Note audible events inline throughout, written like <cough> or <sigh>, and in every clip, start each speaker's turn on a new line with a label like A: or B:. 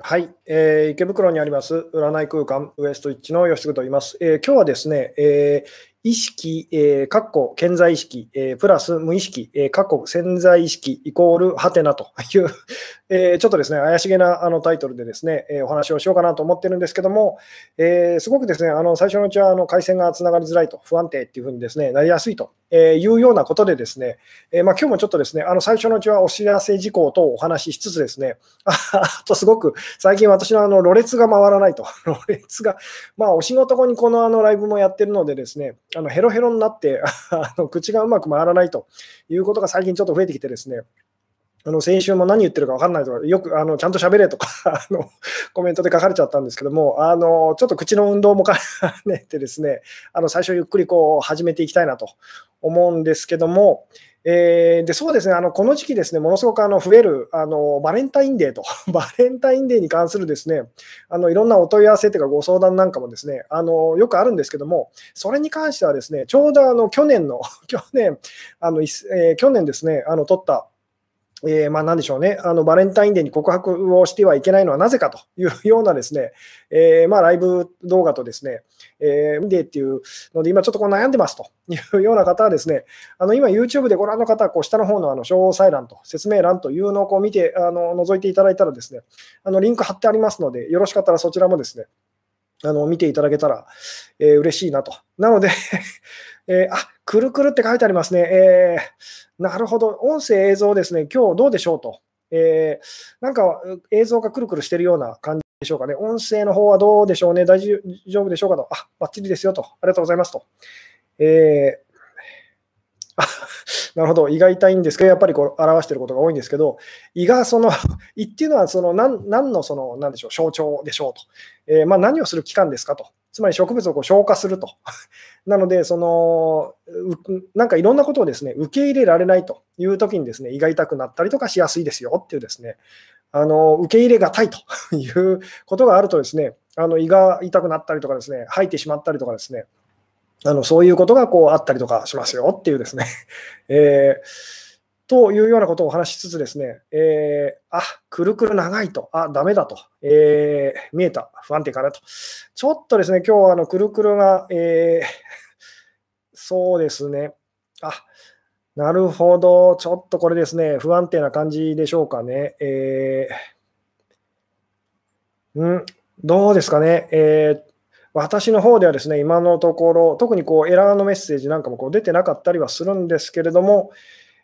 A: はい、えー、池袋にあります占い空間ウエストイッチの吉嗣と言います。えー、今日はですね、えー、意識、えー、かっこ健在意識、えー、プラス無意識、えー、かっこ潜在意識イコールハテナという、<laughs> えー、ちょっとですね、怪しげなあのタイトルでですね、えー、お話をしようかなと思ってるんですけども、えー、すごくですね、あの最初のうちはあの回線がつながりづらいと、不安定っていうふうにですね、なりやすいとえーいうようなことでですね、えー、まあ、今日もちょっとですね、あの最初のうちはお知らせ事項とお話ししつつですね、あ <laughs> とすごく最近私のあのろれつが回らないと、<laughs> ろれつが、まあお仕事後にこのあのライブもやってるのでですね、あのヘロヘロになってあの口がうまく回らないということが最近ちょっと増えてきてですね、あの先週も何言ってるか分かんないとか、よくあのちゃんと喋れとか <laughs> あのコメントで書かれちゃったんですけども、あのちょっと口の運動も兼ねてですね、あの最初ゆっくりこう始めていきたいなと思うんですけども、えー、でそうですねあのこの時期、ですねものすごくあの増えるあのバレンタインデーと、<laughs> バレンタインデーに関するですねあのいろんなお問い合わせというかご相談なんかもですねあのよくあるんですけども、それに関してはですねちょうどあの去年の、<laughs> 去年あの、えー、去年ですね、あの取ったえー、まあ、なんでしょうねあの、バレンタインデーに告白をしてはいけないのはなぜかというようなですね、えー、まあ、ライブ動画とですね、えー、デーっていうので、今ちょっとこう悩んでますというような方はですね、あの今 YouTube でご覧の方はこう下の方のあの詳細欄と説明欄というのをこう見てあの覗いていただいたらですね、あのリンク貼ってありますので、よろしかったらそちらもですね、あの見ていただけたら、えー、嬉しいなと。なのでえー、あくるくるって書いてありますね。えー、なるほど、音声、映像ですね、今日どうでしょうと。えー、なんか映像がくるくるしてるような感じでしょうかね。音声の方はどうでしょうね。大丈夫でしょうかと。あ、バッチリですよと。ありがとうございますと。えー、あ <laughs> なるほど、胃が痛いんですけど、やっぱりこう表していることが多いんですけど、胃がその、<laughs> 胃っていうのはその何何のその、なんでしょう、象徴でしょうと。えー、まあ、何をする器官ですかと。つまり植物をこう消化すると。<laughs> なので、その、なんかいろんなことをですね、受け入れられないという時にですね、胃が痛くなったりとかしやすいですよっていうですね、あの受け入れがたいと <laughs> いうことがあるとですね、あの胃が痛くなったりとかですね、吐いてしまったりとかですね、あのそういうことがこうあったりとかしますよっていうですね、<laughs> えー、というようなことをお話しつつですね、えー、あ、くるくる長いと、あ、ダメだと、えー、見えた、不安定かなと。ちょっとですね、今日はあのくるくるが、えー、<laughs> そうですね、あ、なるほど、ちょっとこれですね、不安定な感じでしょうかね。えー、んどうですかね、えー、私の方ではですね、今のところ、特にこうエラーのメッセージなんかもこう出てなかったりはするんですけれども、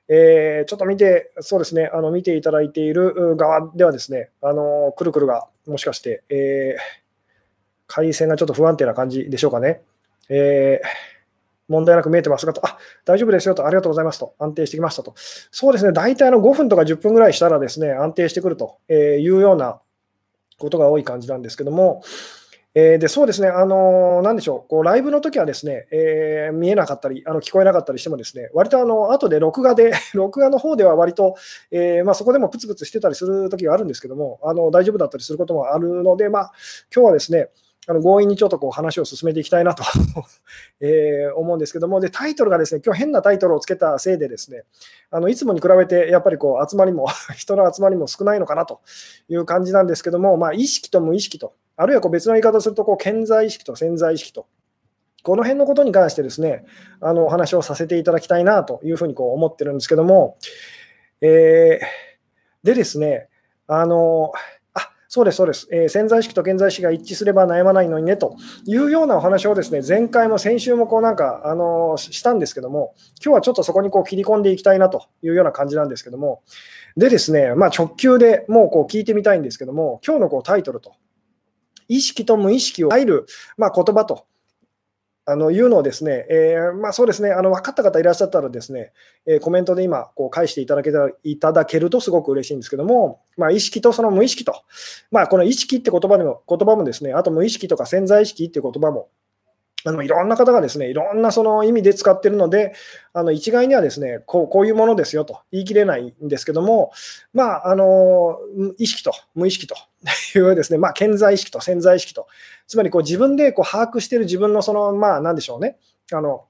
A: えー、ちょっと見て、そうですね、あの見ていただいている側ではですね、あのくるくるがもしかして、えー、回線がちょっと不安定な感じでしょうかね。えー、問題なく見えてますがと、あ大丈夫ですよと、ありがとうございますと、安定してきましたと。そうですね、大体の5分とか10分ぐらいしたらですね、安定してくるというようなことが多い感じなんですけども、えー、でそうですね、あのー、なんでしょう、こうライブの時はですね、えー、見えなかったり、あの聞こえなかったりしても、ですね割とあの後で録画で、<laughs> 録画の方では割と、えまあ、そこでもプツプツしてたりする時があるんですけども、あの大丈夫だったりすることもあるので、まあ今日はですね、あの強引にちょっとこう話を進めていきたいなと <laughs> え思うんですけども、でタイトルがですね、今日変なタイトルをつけたせいで、ですねあのいつもに比べてやっぱりこう集まりも、<laughs> 人の集まりも少ないのかなという感じなんですけども、まあ、意識と無意識とあるいはこう別の言い方をすると、こう潜在意識と潜在意識と、この辺のことに関してですね、あのお話をさせていただきたいなというふうにこう思ってるんですけども、えー、でですね、あの、あそうです、そうです、えー、潜在意識と現在意識が一致すれば悩まないのにねというようなお話をですね、前回も先週もこうなんか、あのしたんですけども、今日はちょっとそこにこう切り込んでいきたいなというような感じなんですけども、でですね、まあ、直球でもうこう聞いてみたいんですけども、今日のこうタイトルと意識と無意識を入る、まあ、言葉とあのいうのをですね、えー、まあ、そうですね、あの分かった方いらっしゃったらですね、えー、コメントで今、こう返していただけたいただけるとすごく嬉しいんですけども、まあ、意識とその無意識と、まあ、この意識って言葉でも言葉もですね、あと無意識とか潜在意識っていう言葉も、あのいろんな方がですね、いろんなその意味で使ってるので、あの一概にはですねこう、こういうものですよと言い切れないんですけども、まあ、あの意識と無意識と <laughs> いうですね、まあ、潜在意識と潜在意識と、つまりこう自分でこう把握している自分のその、まあ、なんでしょうね、あの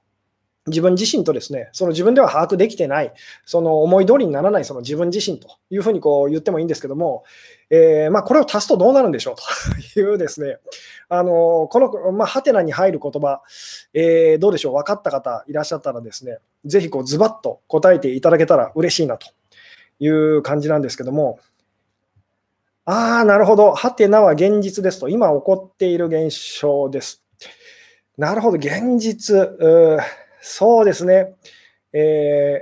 A: 自分自身とですね、その自分では把握できてない、その思い通りにならないその自分自身というふうにこう言ってもいいんですけども、えー、まあ、これを足すとどうなるんでしょうと <laughs> いうですね、あのこの、まあ、ハテナに入る言葉、えー、どうでしょう、分かった方いらっしゃったらですね、ぜひこうズバッと答えていただけたら嬉しいなという感じなんですけども、ああ、なるほど、ハテナは現実ですと、今起こっている現象です。なるほど、現実。そうですね。え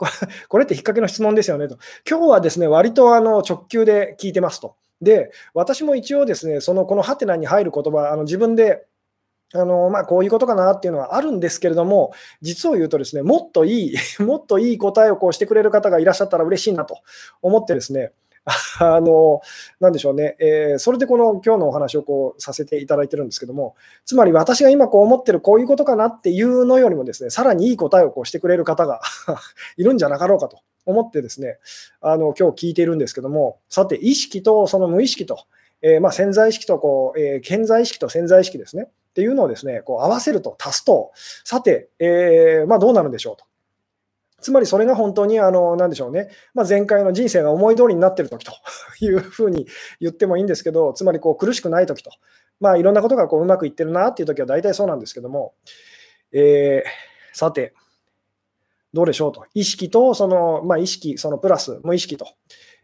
A: ー、これって引っ掛けの質問ですよねと。今日はですね、割とあの直球で聞いてますと。で、私も一応ですね、そのこのハテナに入る言葉、あの自分であのまあ、こういうことかなっていうのはあるんですけれども、実を言うとですね、もっといい、<laughs> もっといい答えをこうしてくれる方がいらっしゃったら嬉しいなと思ってですね、あの、なんでしょうね、えー、それでこの今日のお話をこうさせていただいてるんですけども、つまり私が今こう思ってるこういうことかなっていうのよりもですね、さらにいい答えをこうしてくれる方が <laughs> いるんじゃなかろうかと思ってですね、あの今日聞いているんですけども、さて、意識とその無意識と、えー、まあ、潜在意識とこう、えー、潜在意識と潜在意識ですね、っていうのをですね、こう合わせると、足すと、さて、えー、まあ、どうなるんでしょうと。つまりそれが本当に、あの、なんでしょうね、まあ、前回の人生が思い通りになっているとき <laughs> というふうに言ってもいいんですけど、つまりこう苦しくないときと、まあ、いろんなことがこううまくいってるなっていうときは大体そうなんですけども、えー、さて、どうでしょうと。意識と、その、まあ、意識、そのプラス、無意識と。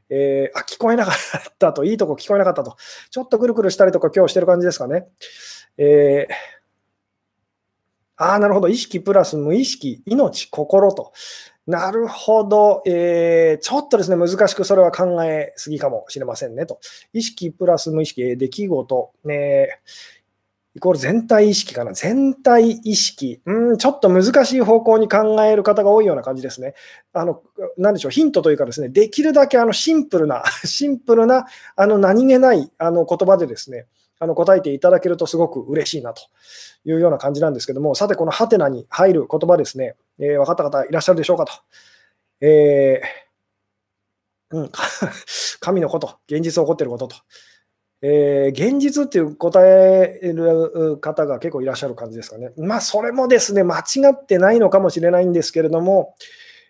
A: えー、あ、聞こえなかったと、いいとこ聞こえなかったと。ちょっとくるくるしたりとか今日してる感じですかね。えー、ああ、なるほど。意識プラス無意識、命、心と。なるほど、えー、ちょっとですね、難しくそれは考えすぎかもしれませんねと。意識プラス無意識、出来事、ね、イコール全体意識かな。全体意識。うん、ちょっと難しい方向に考える方が多いような感じですね。あの、なんでしょう、ヒントというかですね、できるだけあのシンプルな、<laughs> シンプルな、あの何気ないあの言葉でですね、あの答えていただけるとすごく嬉しいなというような感じなんですけども、さて、このハテナに入る言葉ですね、えー、分かった方いらっしゃるでしょうかと。えー、うん、<laughs> 神のこと、現実起こっていることと。えー、現実っていう答える方が結構いらっしゃる感じですかね。まあ、それもですね、間違ってないのかもしれないんですけれども、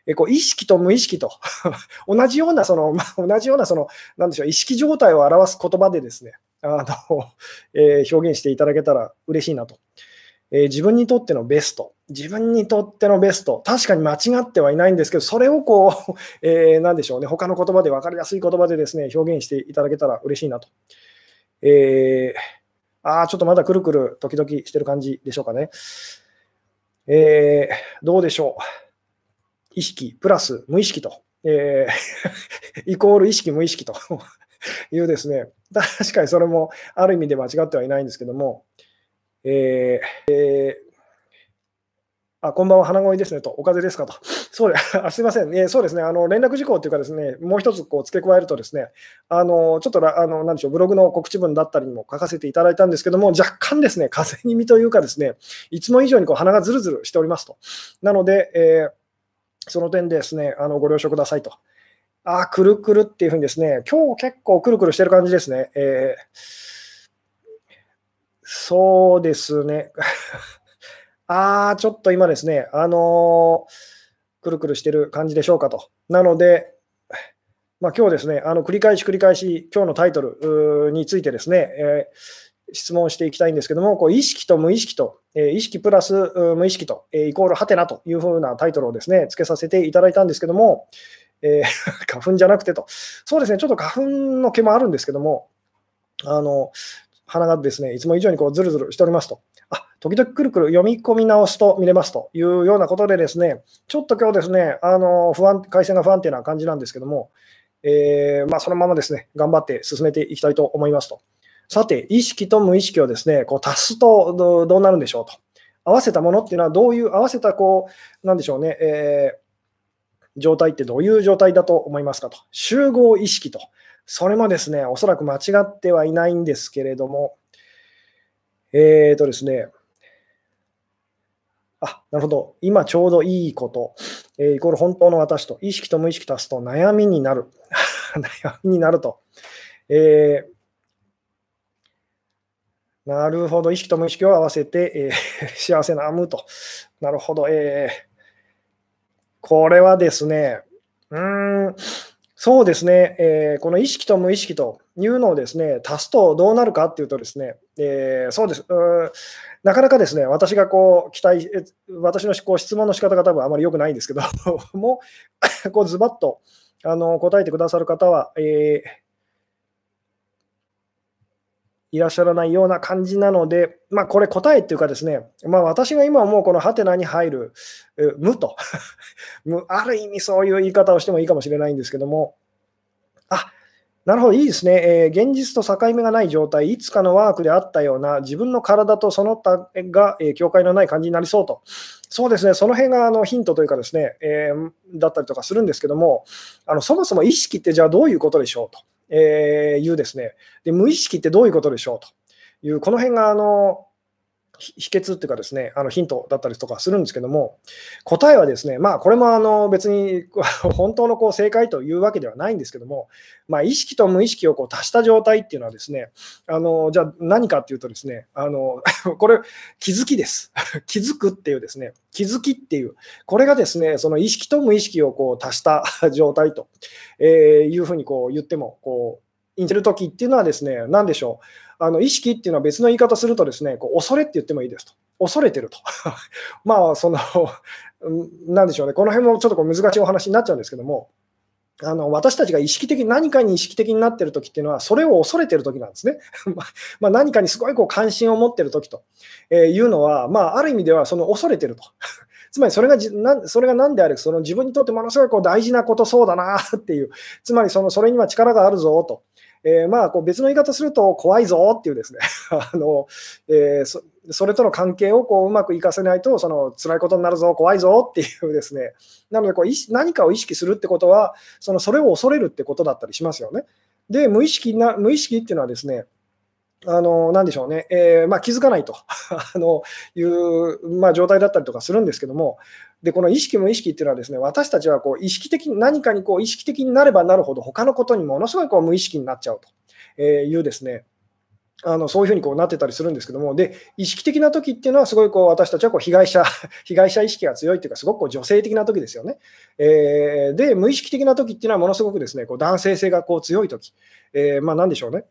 A: えこう意識と無意識と <laughs> 同じような、その、まあ、同じような、その、なんでしょう、意識状態を表す言葉でですね、あの、<laughs> えー、表現していただけたら嬉しいなと。えー、自分にとってのベスト、自分にとってのベスト、確かに間違ってはいないんですけど、それをこう、<laughs> えー、なんでしょうね、他の言葉で分かりやすい言葉でですね、表現していただけたら嬉しいなと。えー、ああ、ちょっとまだくるくる時々してる感じでしょうかね。えー、どうでしょう。意識プラス無意識と、えー、<laughs> イコール意識無意識と <laughs> いうですね、<laughs> 確かにそれもある意味で間違ってはいないんですけども、えーえー、あ、こんばんは、花声ですねと、お風邪ですかと。<laughs> そうであすみません、えー、そうですね、あの連絡事項というかですね、もう一つこう付け加えるとですね、あのちょっとあのなんでしょう、ブログの告知文だったりにも書かせていただいたんですけども、若干ですね、風邪気味というかですね、いつも以上にこう鼻がずるずるしておりますと。なので、えー、その点ですね、あのご了承くださいと。あ、くるくるっていうふうにですね、今日結構くるくるしてる感じですね。えー、そうですね。<laughs> あー、ちょっと今ですね、あのー、くるくるしてる感じでしょうかと。なので、まあ、今日ですね、あの繰り返し繰り返し、今日のタイトルについてですね、えー、質問していきたいんですけども、こう意識と無意識と、えー、意識プラス無意識と、えー、イコールハテナというふうなタイトルをですね、つけさせていただいたんですけども、えー、<laughs> 花粉じゃなくてと、そうですね、ちょっと花粉の毛もあるんですけども、あの鼻がですね、いつも以上にこうズルズルしておりますと。あ、時々くるくる読み込み直すと見れますというようなことでですね、ちょっと今日ですね、あの不安回線が不安定な感じなんですけども、えー、まあ、そのままですね、頑張って進めていきたいと思いますと。さて、意識と無意識をですね、こう足すとどうなるんでしょうと。合わせたものっていうのはどういう、合わせたこう、なんでしょうね、えー状態ってどういう状態だと思いますかと。集合意識と。それもですね、おそらく間違ってはいないんですけれども、えーとですね、あ、なるほど。今ちょうどいいこと、えー、イコール本当の私と、意識と無意識足すと悩みになる。<laughs> 悩みになると。えー、なるほど、意識と無意識を合わせて、えー、幸せな無と。なるほど、えー、これはですね、うーん、そうですね、えー、この意識と無意識というのをですね、足すとどうなるかっていうとですね、えー、そうですうなかなかですね、私がこう期待、私のこう質問の仕方が多分あまり良くないんですけど <laughs> も、こうズバッとあの答えてくださる方は、えーいらっしゃらないような感じなので、まあ、これ答えっていうかですね、まあ、私が今思うこのハテナに入る無と <laughs> ある意味そういう言い方をしてもいいかもしれないんですけども、あなるほど、いいですね、えー、現実と境目がない状態、いつかのワークであったような自分の体とその他が、えー、境界のない感じになりそうと。そうですね、その辺があのヒントというかですね、えー、だったりとかするんですけども、あのそもそも意識ってじゃあどういうことでしょうと。えー、いうですね。で、無意識ってどういうことでしょうと。いう、この辺があの秘訣っていうかですね、あのヒントだったりとかするんですけども、答えはですね、まあこれもあの別に <laughs> 本当のこう正解というわけではないんですけども、まあ、意識と無意識をこう足した状態っていうのはですね、あのじゃあ何かっていうとですね、あの <laughs> これ気づきです。<laughs> 気づくっていうですね、気づきっていう、これがですね、その意識と無意識をこう足した状態とえいうふうにこう言ってもこういんでるときっていうのはですね、何でしょう？あの意識っていうのは別の言い方するとですね、こう恐れって言ってもいいですと。恐れてると。<laughs> まあ、その、なんでしょうね。この辺もちょっとこう難しいお話になっちゃうんですけども、あの私たちが意識的何かに意識的になっているときっていうのは、それを恐れているときなんですね。<laughs> まあ、何かにすごいこう関心を持っているときというのは、まあ、ある意味ではその恐れていると。<laughs> つまりそれがじなそれが何であれ、その自分にとってものすごいこう大事なことそうだなっていう、つまりそのそれには力があるぞと。えー、まあこう別の言い方すると怖いぞっていうですね。<laughs> あの、えー、そそれとの関係をこううまくいかせないとその辛いことになるぞ怖いぞっていうですね。なのでこう何かを意識するってことはそのそれを恐れるってことだったりしますよね。で無意識な無意識っていうのはですねあのなでしょうね、えー、まあ、気づかないと。<laughs> あのいう、まあ、状態だったりとかするんですけども、でこの意識無意識っていうのはですね私たちはこう意識的に何かにこう意識的になればなるほど他のことにものすごいこう無意識になっちゃうというですねあのそういうふうにこうなってたりするんですけども、で意識的な時っていうのは、すごいこう私たちはこう被害者 <laughs> 被害者意識が強いっていうか、すごくこう女性的な時ですよね。えー、で、無意識的な時っていうのは、ものすごくですねこう男性性がこう強い時、えー、まあ、なんでしょうね。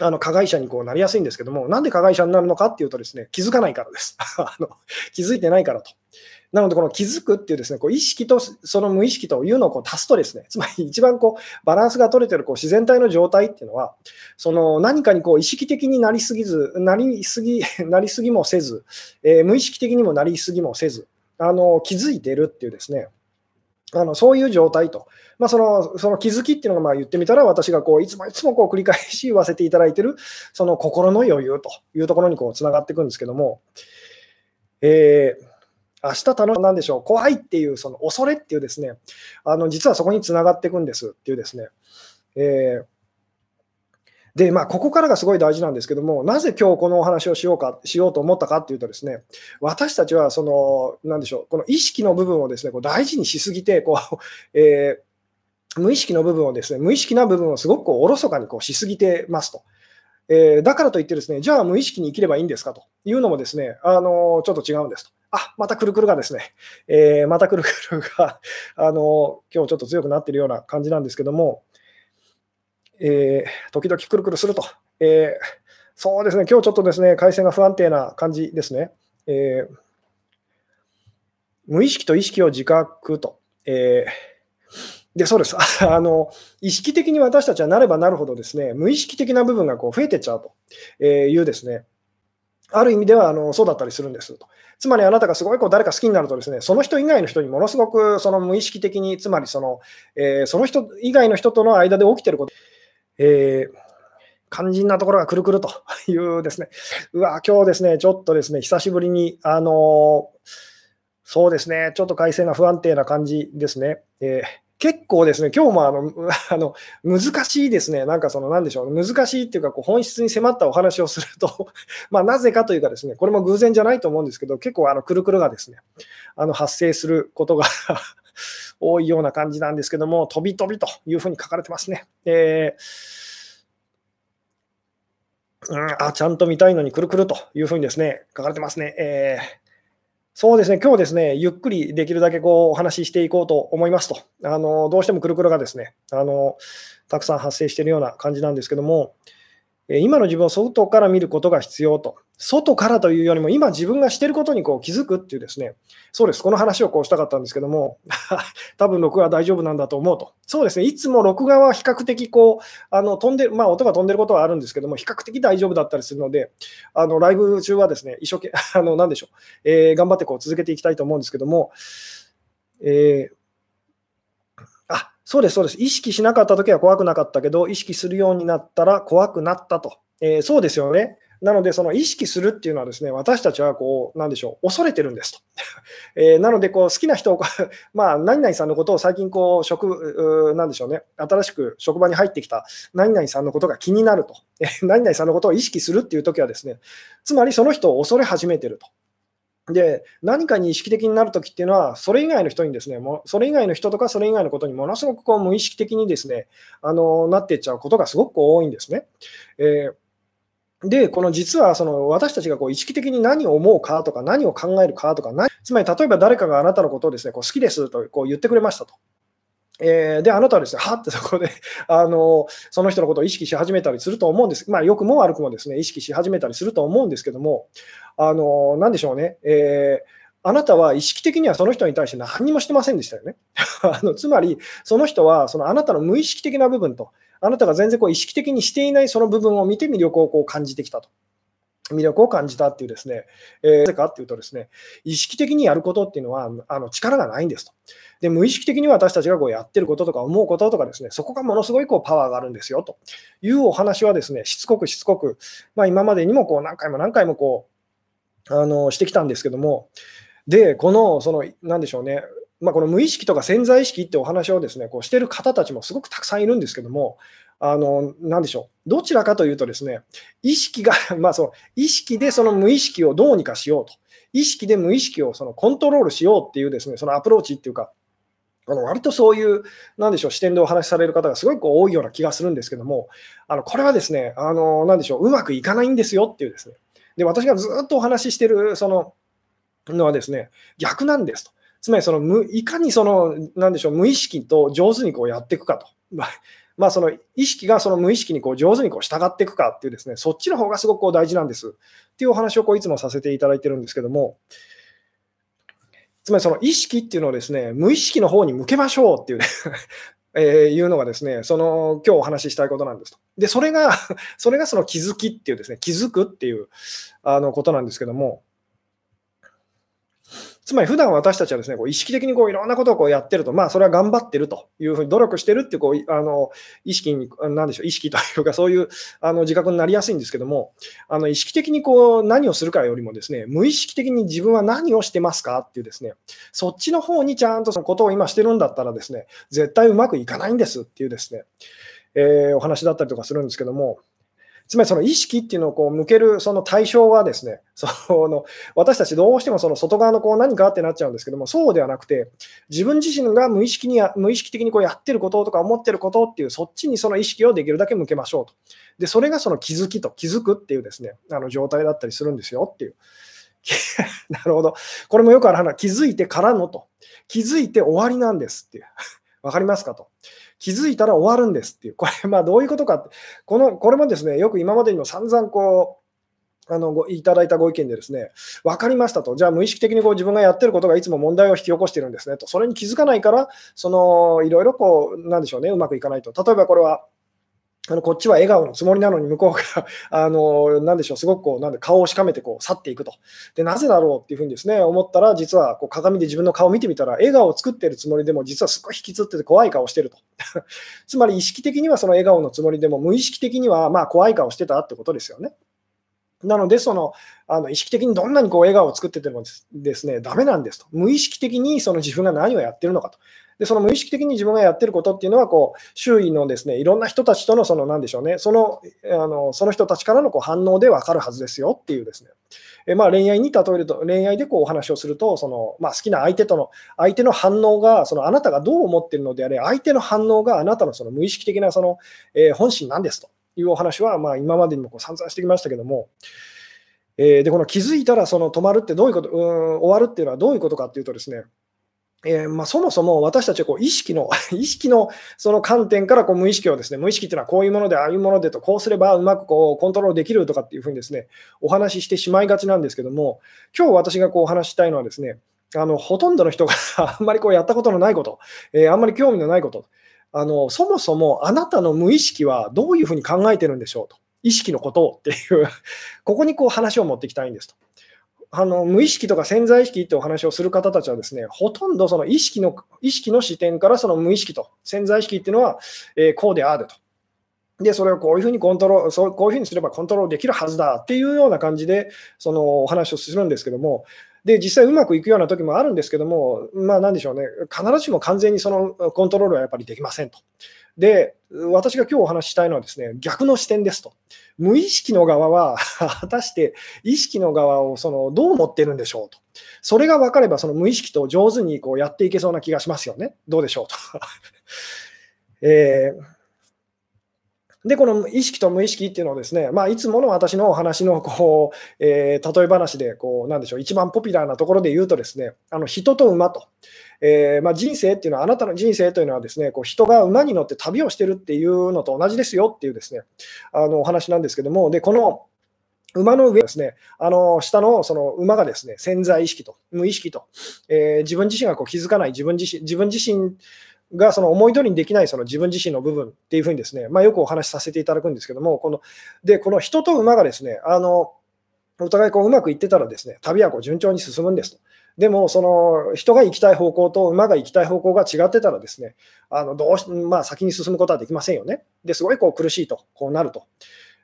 A: あの加害者にこうなりやすいんですけども、なんで加害者になるのかっていうとですね、気づかないからです。<laughs> あの気づいてないからと。なので、この気づくっていうですね、こう意識とその無意識というのをこう足すとですね、つまり <laughs> 一番こうバランスが取れてるこう自然体の状態っていうのは、その何かにこう意識的になりすぎず、なりすぎ、<laughs> なりすぎもせず、えー、無意識的にもなりすぎもせず、あの気づいてるっていうですね、あのそういう状態と、まあ、そのその気づきっていうのがまあ言ってみたら、私がこういつもいつもこう繰り返し言わせていただいてる、その心の余裕というところにつながっていくんですけども、えー明日楽しなんでしょう、怖いっていう、その恐れっていうですね、あの実はそこにつながっていくんですっていうですね、えー、で、まあ、ここからがすごい大事なんですけども、なぜ今日このお話をしようか、しようと思ったかっていうとですね、私たちは、その、なんでしょう、この意識の部分をですね、こう大事にしすぎて、こう、<laughs> えー、無意識の部分をですね、無意識な部分をすごくこうおろそかにこうしすぎてますと。えー、だからといってですね、じゃあ無意識に生きればいいんですかというのもですね、あのちょっと違うんですと。あ、またくるくるがですね、えー、またくるくるが、あの今日ちょっと強くなってるような感じなんですけども、えー、時々くるくるすると、えー、そうですね、今日ちょっとですね、回線が不安定な感じですね。えー、無意識と意識を自覚と。えで、そうです。<laughs> あの、意識的に私たちはなればなるほどですね、無意識的な部分がこう増えてっちゃうというですね、ある意味ではあのそうだったりするんですと。つまりあなたがすごいこう誰か好きになるとですね、その人以外の人にものすごくその無意識的に、つまりその,、えー、その人以外の人との間で起きてること、えー、肝心なところがくるくるというですね、<laughs> うわ、今日ですね、ちょっとですね、久しぶりに、あのそうですね、ちょっと回線が不安定な感じですね。えー結構ですね、今日もあの <laughs> あの難しいですね、なんかその、なんでしょう、難しいっていうか、こう本質に迫ったお話をすると <laughs> まあなぜかというかですね、これも偶然じゃないと思うんですけど、結構あのくるくるがですね、あの発生することが多いような感じなんですけども、飛び飛びというふうに書かれてますね。えーうん、あ、ちゃんと見たいのにくるくるというふうにですね、書かれてますね。えー、そうですね、今日ですね、ゆっくりできるだけこうお話ししていこうと思いますと。あのどうしてもくるくるがですねあの、たくさん発生しているような感じなんですけども、今の自分を外から見ることが必要と。外からというよりも、今自分がしてることにこう気づくっていうですね、そうです、この話をこうしたかったんですけども、<laughs> 多分録画は大丈夫なんだと思うと。そうですね、いつも録画は比較的こう、あの飛んでまあ、音が飛んでることはあるんですけども、比較的大丈夫だったりするので、あのライブ中はですね、一生懸命、<laughs> あの何でしょう、えー、頑張ってこう続けていきたいと思うんですけども、えーあそうです、そうです。意識しなかったときは怖くなかったけど、意識するようになったら怖くなったと。えー、そうですよね。なので、その意識するっていうのはですね、私たちはこう、なんでしょう、恐れてるんですと。<laughs> えー、なので、こう、好きな人を、<laughs> まあ、何々さんのことを最近、こう、職、なんでしょうね、新しく職場に入ってきた何々さんのことが気になると。<laughs> えー、何々さんのことを意識するっていうときはですね、つまりその人を恐れ始めてると。で、何かに意識的になるときっていうのは、それ以外の人にですね、もそれ以外の人とかそれ以外のことにものすごくこう無意識的にですね、あのなっていっちゃうことがすごく多いんですね。えーで、この実はその私たちがこう意識的に何を思うかとか、何を考えるかとか、つまり例えば誰かがあなたのことをですねこう好きですとこう言ってくれましたと。えー、で、あなたはですね、はってそこで <laughs> あの、その人のことを意識し始めたりすると思うんです。まあ、良くも悪くもですね、意識し始めたりすると思うんですけども、あの、なんでしょうね、えーあなたは意識的にはその人に対して何にもしてませんでしたよね。<laughs> あのつまり、その人はそのあなたの無意識的な部分と、あなたが全然こう意識的にしていないその部分を見て魅力をこう感じてきたと。魅力を感じたっていうですね、えー、なぜかっていうとですね、意識的にやることっていうのはあの力がないんですと。で、無意識的に私たちがこうやってることとか思うこととかですね、そこがものすごいこうパワーがあるんですよというお話はですね、しつこくしつこく、まあ、今までにもこう何回も何回もこうあのしてきたんですけども、で、この、その、なんでしょうね、まあ、この無意識とか潜在意識ってお話をですね、こうしてる方たちもすごくたくさんいるんですけども、あの、なんでしょう。どちらかというとですね、意識が、<laughs> まあそう、意識でその無意識をどうにかしようと。意識で無意識をそのコントロールしようっていうですね、そのアプローチっていうか、あの割とそういう、なんでしょう、視点でお話しされる方がすごいこう多いような気がするんですけども、あのこれはですね、あのなでしょう、うまくいかないんですよっていうですね。で、私がずっとお話ししてる、その、のはですね、逆なんですと。つまりその無、いかにその、なんでしょう、無意識と上手にこうやっていくかと。<laughs> まあ、その意識がその無意識にこう上手にこう従っていくかっていうですね、そっちの方がすごくこう大事なんですっていうお話をこういつもさせていただいてるんですけども、つまりその意識っていうのをですね、無意識の方に向けましょうっていうね <laughs> えー、いうのがですね、その今日お話ししたいことなんですと。で、それが、それがその気づきっていうですね、気づくっていうあのことなんですけども、つまり普段私たちはですね、こう意識的にこういろんなことをこうやってると、まあそれは頑張ってるというふうに努力してるってこうあの意識に、なんでしょう、意識というかそういうあの自覚になりやすいんですけども、あの意識的にこう何をするかよりもですね、無意識的に自分は何をしてますかっていうですね、そっちの方にちゃんとそのことを今してるんだったらですね、絶対うまくいかないんですっていうですね、えー、お話だったりとかするんですけども、つまりその意識っていうのをこう向けるその対象はですね、<laughs> その私たちどうしてもその外側のこう何かってなっちゃうんですけども、そうではなくて、自分自身が無意識に無意識的にこうやってることとか思ってることっていう、そっちにその意識をできるだけ向けましょうと。で、それがその気づきと気づくっていうですね、あの状態だったりするんですよっていう。<laughs> なるほど。これもよくある話、気づいてからのと。気づいて終わりなんですっていう。わかりますかと。気づいたら終わるんですっていう、これ、まあどういうことかって、このこれもですね、よく今までにも散々こう、あのごいただいたご意見でですね、分かりましたと、じゃあ無意識的にこう自分がやってることがいつも問題を引き起こしているんですねと、それに気づかないから、そのいろいろこう、なんでしょうね、うまくいかないと。例えばこれは、あのこっちは笑顔のつもりなのに、向こうがあの、なでしょう、すごくこう、なんで顔をしかめてこう去っていくと。で、なぜだろうっていうふうにですね、思ったら、実はこう鏡で自分の顔を見てみたら、笑顔を作ってるつもりでも、実はすごい引きつってて怖い顔してると。<laughs> つまり意識的にはその笑顔のつもりでも、無意識的にはま怖い顔してたってことですよね。なので、そのあの意識的にどんなにこう笑顔を作っててもですね、ダメなんですと。無意識的にその自分が何をやってるのかと。で、その無意識的に自分がやってることっていうのは、こう周囲のですね、いろんな人たちとの、その、なんでしょうね、そのあのその人たちからのこう反応で分かるはずですよっていうですね。えまあ、恋愛に例えると、恋愛でこうお話をすると、そのまあ、好きな相手との、相手の反応が、そのあなたがどう思ってるのであれ、相手の反応があなたのその無意識的なその、えー、本心なんですと。いうお話は、まあ、今までにもこう散々してきましたけども、えー、でこの気づいたらその止まるってどういうこと、うん、終わるっていうのはどういうことかっていうとですね、えー、まあ、そもそも私たちはこう意識の <laughs> 意識のその観点からこう無意識をですね無意識っていうのはこういうものでああいうものでとこうすればうまくこうコントロールできるとかっていうふうにですねお話ししてしまいがちなんですけども今日私がこうお話ししたいのはですねあのほとんどの人が <laughs> あんまりこうやったことのないこと、えー、あんまり興味のないことあのそもそもあなたの無意識はどういうふうに考えてるんでしょうと意識のことをっていう <laughs> ここにこう話を持っていきたいんですと。あの無意識とか潜在意識ってお話をする方たちはですね、ほとんどその意識の意識の視点からその無意識と潜在意識っていうのは、えー、こうであると。で、それをこういうふうにコントロール、そうこういうふうにすればコントロールできるはずだっていうような感じで、そのお話をするんですけども、で、実際うまくいくような時もあるんですけども、まあなんでしょうね、必ずしも完全にそのコントロールはやっぱりできませんと。で、私が今日お話ししたいのはですね、逆の視点ですと。無意識の側は <laughs> 果たして意識の側をそのどう思ってるんでしょうと。それが分かれば、その無意識と上手にこうやっていけそうな気がしますよね。どうでしょうと。<laughs> えーで、この意識と無意識っていうのをですね、まあ、いつもの私のお話のこう、えー、例え話でこう、なんでしょう、一番ポピュラーなところで言うとですね、あの人と馬と、えー、まあ、人生っていうのは、あなたの人生というのはですね、こう人が馬に乗って旅をしてるっていうのと同じですよっていうですね、あのお話なんですけども、で、この馬の上ですね、あの下のその馬がですね潜在意識と無意識と、えー、自分自身がこう気づかない自分自身自分自身がその思い通りにできないその自分自身の部分っていうふうにですね、まあ、よくお話しさせていただくんですけども、このでこの人と馬がですね、あのお互いこううまくいってたらですね、旅はこう順調に進むんですと。でも、その人が行きたい方向と馬が行きたい方向が違ってたらですね、あのどうしまあ、先に進むことはできませんよね。ですごいこう苦しいと、こうなると。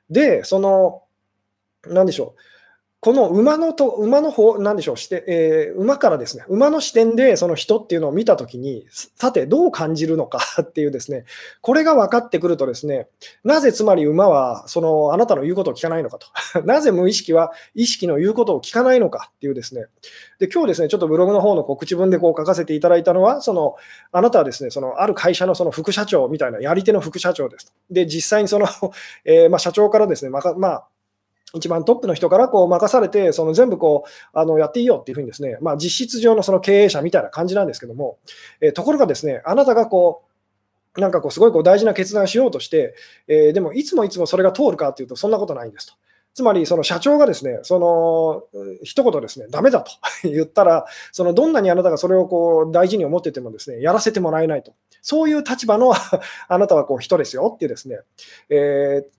A: で、その、なんでしょう。この馬のと馬の方、なんでしょうして、えー、馬からですね、馬の視点でその人っていうのを見たときに、さて、どう感じるのか <laughs> っていうですね、これが分かってくるとですね、なぜつまり馬はそのあなたの言うことを聞かないのかと、<laughs> なぜ無意識は意識の言うことを聞かないのかっていうですね、で今日ですね、ちょっとブログの方の告知文でこう書かせていただいたのは、そのあなたはですね、そのある会社のその副社長みたいなやり手の副社長です。で、実際にその、<laughs> えー、まあ、社長からですね、ままあ一番トップの人からこう任されて、その全部こうあのやっていいよっていうふうにですね、まあ、実質上のその経営者みたいな感じなんですけども、えー、ところがですね、あなたがこう、なんかこうすごいこう大事な決断をしようとして、えー、でもいつもいつもそれが通るかっていうと、そんなことないんですと。つまり、その社長がですね、その一言ですね、ダメだと <laughs> 言ったら、そのどんなにあなたがそれをこう大事に思っててもですね、やらせてもらえないと。そういう立場のあなたはこう人ですよっていうですね、えー、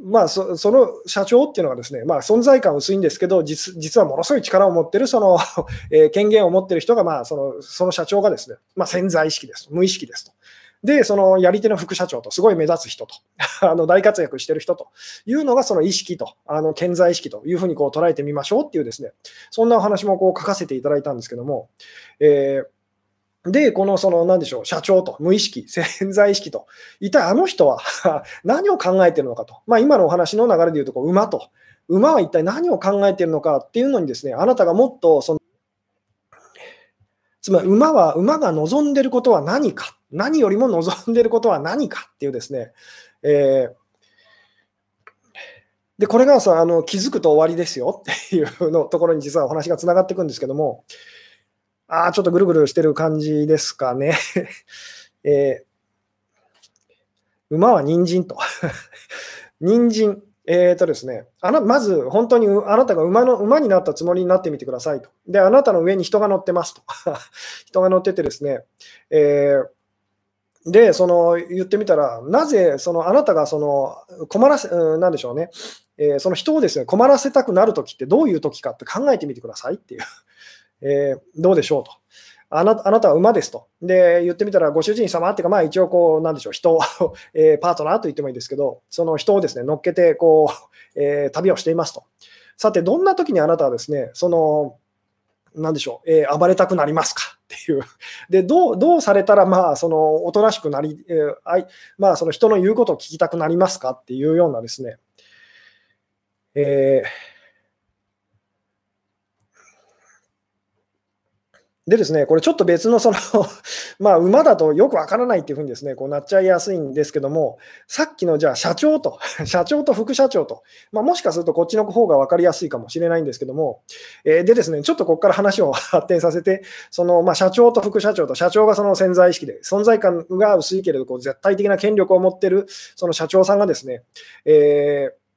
A: まあそ、その社長っていうのはですね、まあ、存在感薄いんですけど、実実はものすごい力を持ってる、その、<laughs> え、権限を持ってる人が、まあ、そのその社長がですね、まあ、潜在意識です、無意識ですと。で、そのやり手の副社長と、すごい目立つ人と、<laughs> あの大活躍してる人というのが、その意識と、あの潜在意識というふうにこう捉えてみましょうっていうですね、そんなお話もこう書かせていただいたんですけども、えーで、この、その、なんでしょう、社長と、無意識、潜在意識と、一体あの人は <laughs> 何を考えてるのかと。まあ、今のお話の流れで言うと、こう馬と。馬は一体何を考えてるのかっていうのにですね、あなたがもっと、その、つまり馬は、馬が望んでることは何か、何よりも望んでることは何かっていうですね、えーで、これがさあの気づくと終わりですよっていうのところに実はお話がつながっていくんですけども、ああ、ちょっとぐるぐるしてる感じですかね。<laughs> えー、馬は人参と。<laughs> 人参。えーとですね、あなまず本当にあなたが馬の馬になったつもりになってみてくださいと。で、あなたの上に人が乗ってますと。<laughs> 人が乗っててですね、えー、で、その言ってみたら、なぜそのあなたがその困らせ、なんでしょうね、えー、その人をですね困らせたくなるときってどういうときかって考えてみてくださいっていう。えー、どうでしょうと。あなあなたは馬ですと。で、言ってみたら、ご主人様っていうか、まあ一応こう、なんでしょう、人を <laughs> えー、パートナーと言ってもいいですけど、その人をですね、乗っけて、こう、<laughs> えー、旅をしていますと。さて、どんな時にあなたはですね、その、なんでしょう、えー、暴れたくなりますか？っていう。で、どう、どうされたら、まあ、その、おとなしくなり、えー、あいまあ、その人の言うことを聞きたくなりますか？っていうようなですね、えーでですね、これちょっと別のその <laughs> まあ、馬だとよくわからないっていうふうにですね、こうなっちゃいやすいんですけども、さっきのじゃあ社長と、<laughs> 社長と副社長と、まあ、もしかするとこっちの方が分かりやすいかもしれないんですけども、えー、でですね、ちょっとここから話を <laughs> 発展させて、そのまあ社長と副社長と、社長がその潜在意識で、存在感が薄いけれどこう絶対的な権力を持ってるその社長さんがですね、えー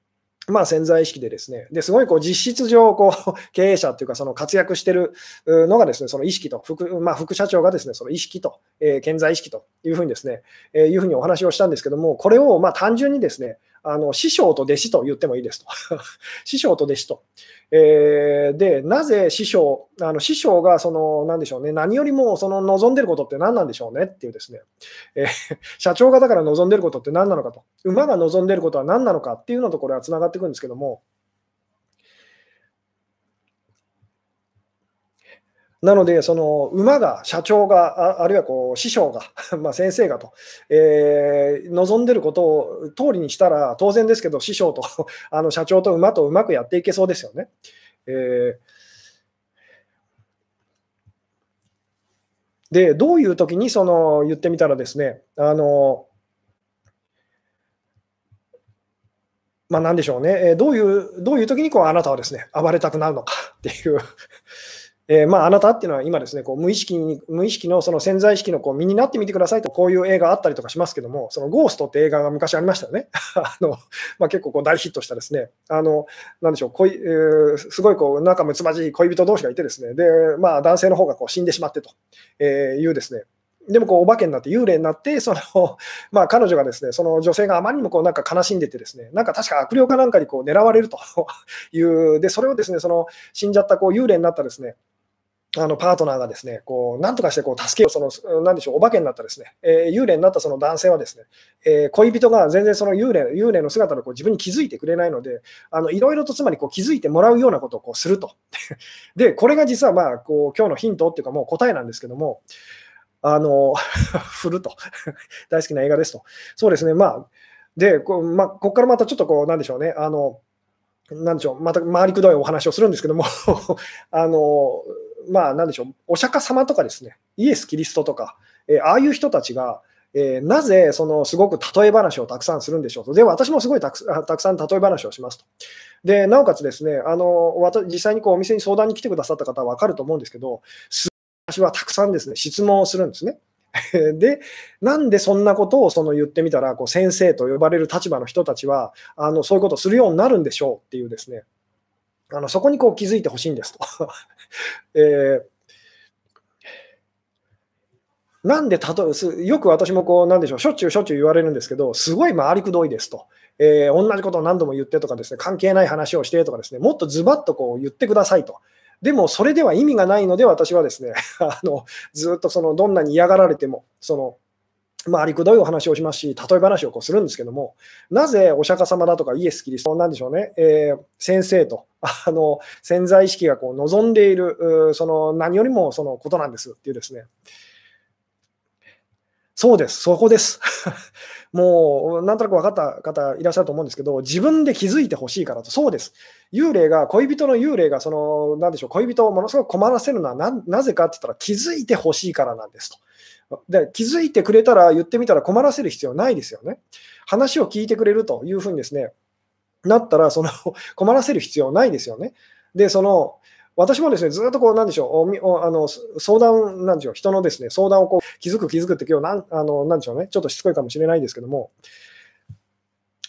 A: まあ、潜在意識でですね、ですごいこう実質上こう、<laughs> 経営者というか、その活躍してるのがですね、その意識と副、まあ、副社長がですね、その意識と、えー、潜在意識というふうにですね、えー、いうふうにお話をしたんですけども、これをまあ単純にですね、あの師匠と弟子と言ってもいいですと。<laughs> 師匠と弟子と。えー、で、なぜ師匠、あの師匠がその、なんでしょうね、何よりもその望んでることって何なんでしょうね？っていうですね、えー、<laughs> 社長がだから望んでることって何なのかと、馬が望んでることは何なのかっていうのとこれは繋がっていくんですけども、なので、その馬が、社長が、あるいはこう師匠が、<laughs> まあ先生がと、えー、望んでることを通りにしたら、当然ですけど、師匠と <laughs> あの社長と馬とうまくやっていけそうですよね。えー、で、どういう時にその言ってみたらですね、あのまあ、なんでしょうね、どういう、どういう時にこうあなたはですね、暴れたくなるのかっていうえー、まあ、あなたっていうのは今ですね、こう無意識に無意識のその潜在意識のこう身になってみてくださいと、こういう映画あったりとかしますけども、そのゴーストって映画が昔ありましたよね。<laughs> あのまあ、結構こう大ヒットしたですね、あのなんでしょう、恋えー、すごいこう仲睦まじい恋人同士がいてですね、で、まあ、男性の方がこう死んでしまってというですね、でもこうお化けになって幽霊になって、その <laughs> まあ、彼女がですねその女性があまりにもこうなんか悲しんでて、ですね。なんか確か悪霊かなんかにこう狙われるという、でそれをですねその死んじゃったこう幽霊になったですねあのパートナーがですね、こう、なんとかしてこう助けを、その、なんでしょう、お化けになったですね、えー、幽霊になったその男性はですね、えー、恋人が全然その幽霊幽霊の姿でこう自分に気づいてくれないので、あのいろいろとつまりこう気づいてもらうようなことをこうすると。<laughs> で、これが実はまあ、こう、今日のヒントっていうかもう答えなんですけども、あの、<laughs> 振ると。<laughs> 大好きな映画ですと。そうですね、まあ、で、こうまあ、ここからまたちょっとこう、なんでしょうね、あの、なんでしょう、また回りくどいお話をするんですけどもあの、まあ、なんでしょう、お釈迦様とかですね、イエス・キリストとか、えー、ああいう人たちが、えー、なぜそのすごく例え話をたくさんするんでしょうと。で、私もすごいたくさん例え話をしますと。で、なおかつですね、あの実際にこうお店に相談に来てくださった方は分かると思うんですけど、私はたくさんですね、質問をするんですね。<laughs> で、なんでそんなことをその言ってみたら、こう先生と呼ばれる立場の人たちはあのそういうことをするようになるんでしょうっていうですね、あのそこにこう気づいてほしいんですと。<laughs> えーなんで例えよく私もこう、なんでしょう、しょっちゅうしょっちゅう言われるんですけど、すごい回りくどいですと、えー、同じことを何度も言ってとかですね、関係ない話をしてとかですね、もっとズバッとこう言ってくださいと。でも、それでは意味がないので、私はですね、<laughs> あのずっとそのどんなに嫌がられても、そのまあ、りくどいお話をしますし、例え話をこうするんですけども、なぜお釈迦様だとかイエス・キリストなんでしょうね、えー、先生とあの潜在意識がこう望んでいる、その何よりもそのことなんですっていうですね、そうです、そこです。<laughs> もう、なんとなく分かった方いらっしゃると思うんですけど、自分で気づいてほしいからと、そうです。幽霊が、恋人の幽霊が、その、なんでしょう、恋人をものすごく困らせるのはななぜかって言ったら、気づいてほしいからなんですと。で気づいてくれたら言ってみたら困らせる必要ないですよね。話を聞いてくれるというふうにですね、なったらその <laughs> 困らせる必要ないですよね。で、その私もですね、ずっとこう、なんでしょう、あの相談、なんでしょう、人のですね、相談をこう気づく、気づくって今日なん、あのなんでしょうね、ちょっとしつこいかもしれないですけども、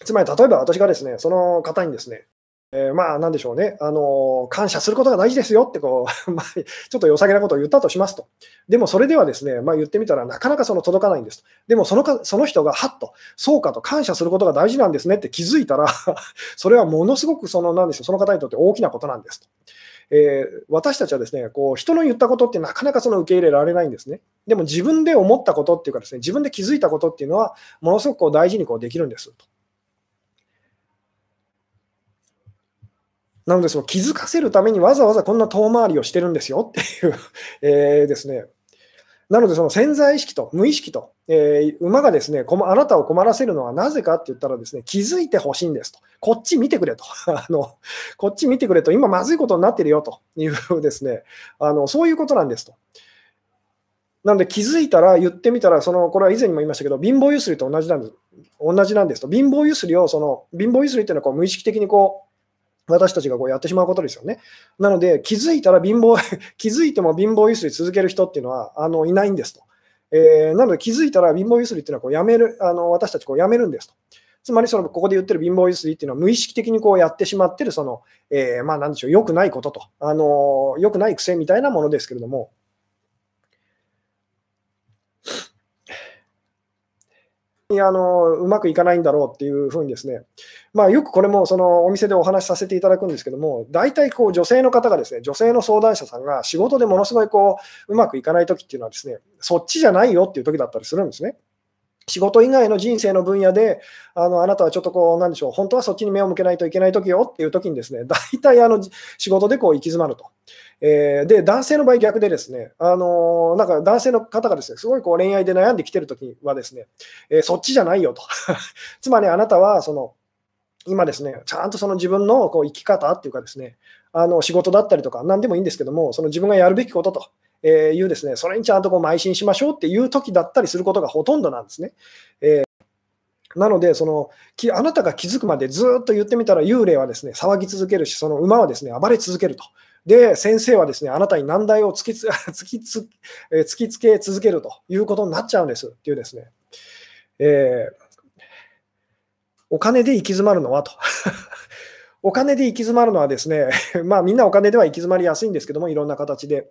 A: つまり例えば私がですね、その方にですね、えー、まあ、なんでしょうね、あの感謝することが大事ですよってこう、<laughs> ま、ちょっと良さげなことを言ったとしますと。でもそれではですね、まあ、言ってみたらなかなかその届かないんですと。でもそのかその人がはっと、そうかと感謝することが大事なんですねって気づいたら <laughs> それはものすごくその、なんでしょう、その方にとって大きなことなんですと。えー、私たちはですね、こう人の言ったことってなかなかその受け入れられないんですね。でも自分で思ったことっていうかですね、自分で気づいたことっていうのは、ものすごくこう大事にこうできるんですと。なので、その気づかせるためにわざわざこんな遠回りをしてるんですよっていうえですね。なので、その潜在意識と無意識と、えー、馬がですねあなたを困らせるのはなぜかって言ったらですね、気づいてほしいんですと。こっち見てくれと。<laughs> あのこっち見てくれと、今まずいことになってるよというですね、あのそういうことなんですと。なので気づいたら言ってみたら、そのこれは以前にも言いましたけど、貧乏ゆすりと同じなんです同じなんですと。貧乏ゆすりを、その貧乏ゆすりっていうのはこう無意識的にこう私たちがこうやってしまうことですよね。なので、気づいたら貧乏、<laughs> 気づいても貧乏ゆすり続ける人っていうのはあのいないんですと。えー、なので、気づいたら貧乏ゆすりっていうのはこうやめるあの私たちこうやめるんですと。つまりそのここで言ってる貧乏ゆすりっていうのは無意識的にこうやってしまってるその、えー、まあなんでしょう、良くないことと、あの良くない癖みたいなものですけれども、にあのうまくいかないんだろうっていうふうにですね、まあ、よくこれもそのお店でお話しさせていただくんですけども、大体こう女性の方がですね、女性の相談者さんが仕事でものすごいこううまくいかないときっていうのはですね、そっちじゃないよっていう時だったりするんですね。仕事以外の人生の分野で、あのあなたはちょっとこう、なんでしょう、本当はそっちに目を向けないといけない時よっていう時にですね、大体あの仕事でこう行き詰まると。えー、で、男性の場合逆でですね、あのー、なんか男性の方がですね、すごいこう恋愛で悩んできてるときはですね、えー、そっちじゃないよと。<laughs> つまりあなたは、その、今ですね、ちゃんとその自分のこう生き方っていうかですね、あの仕事だったりとか、何でもいいんですけども、その自分がやるべきこととえいうですね、それにちゃんとこう邁進しましょうっていう時だったりすることがほとんどなんですね。えー、なのでその、あなたが気づくまでずっと言ってみたら、幽霊はですね騒ぎ続けるし、その馬はですね暴れ続けると。で、先生はですね、あなたに難題を突きつ <laughs> 突きつ突きつけ続けるということになっちゃうんですっていうですね、えー、お金で行き詰まるのはと。<laughs> お金で行き詰まるのはですね、<laughs> まあみんなお金では行き詰まりやすいんですけども、いろんな形で。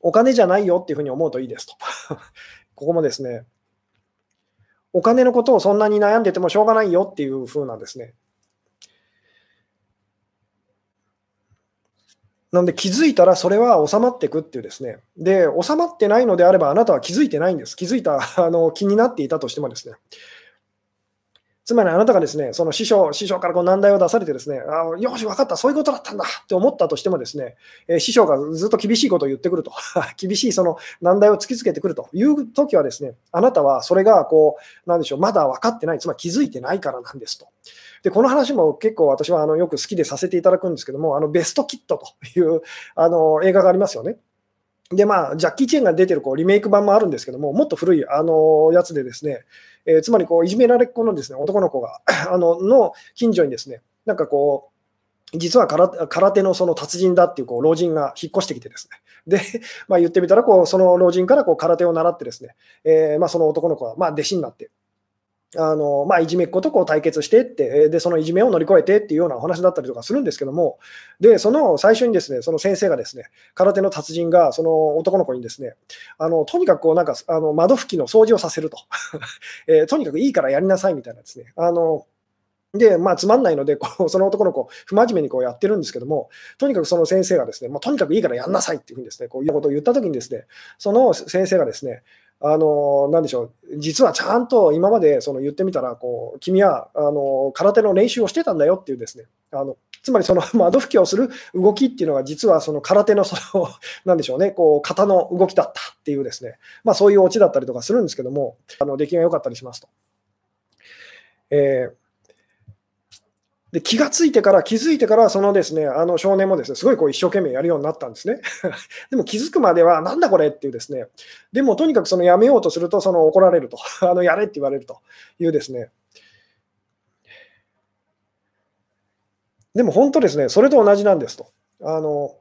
A: お金じゃないよっていうふうに思うといいですと。<laughs> ここもですね、お金のことをそんなに悩んでてもしょうがないよっていうふうなんですね、なので気づいたらそれは収まっていくっていうですね。で、収まってないのであればあなたは気づいてないんです。気づいたあの気になっていたとしてもですね。つまりあなたがですね、その師匠師匠からこう難題を出されてですね、あよし、分かった、そういうことだったんだって思ったとしてもですね、えー、師匠がずっと厳しいことを言ってくると、<laughs> 厳しいその難題を突きつけてくるという時はですね、あなたはそれがこう、なんでしょう、まだ分かってない、つまり気づいてないからなんですと。で、この話も結構私はあのよく好きでさせていただくんですけども、あのベストキットというあの映画がありますよね。で、まあ、ジャッキー・チェンが出てるこうリメイク版もあるんですけども、もっと古いあのやつでですね、えー、つまりこういじめられっ子のですね男の子が <clears throat> あのの近所にですね、なんかこう、実は空手のその達人だっていうこう老人が引っ越してきてですね、で、まあ、言ってみたらこう、その老人からこう空手を習ってですね、えー、まあ、その男の子はまあ弟子になって、あのまあ、いじめっ子とこう対決してってで、そのいじめを乗り越えてっていうようなお話だったりとかするんですけども、でその最初にですねその先生がですね空手の達人がその男の子にですねあのとにかくこうなんかあの窓拭きの掃除をさせると、<laughs> えー、とにかくいいからやりなさいみたいなですね。あので、まあ、つまんないので、こうその男の子、不真面目にこうやってるんですけども、とにかくその先生がですね、まあ、とにかくいいからやんなさいっていうふうにですね、こういうことを言ったときにですね、その先生がですね、あのなんでしょう、実はちゃんと今までその言ってみたらこう、君はあの空手の練習をしてたんだよっていうですね、あのつまりその <laughs> 窓拭きをする動きっていうのが、実はその空手のその、<laughs> なんでしょうね、こう型の動きだったっていうですね、まあ、そういうオチだったりとかするんですけども、あの出来が良かったりしますと。えーで気がついてから、気づいてから、そのですね、あの少年もですね、すごいこう一生懸命やるようになったんですね。<laughs> でも気づくまでは、なんだこれっていうですね、でもとにかくそのやめようとすると、その怒られると、<laughs> あのやれって言われるというですね。でも本当ですね、それと同じなんですと。あの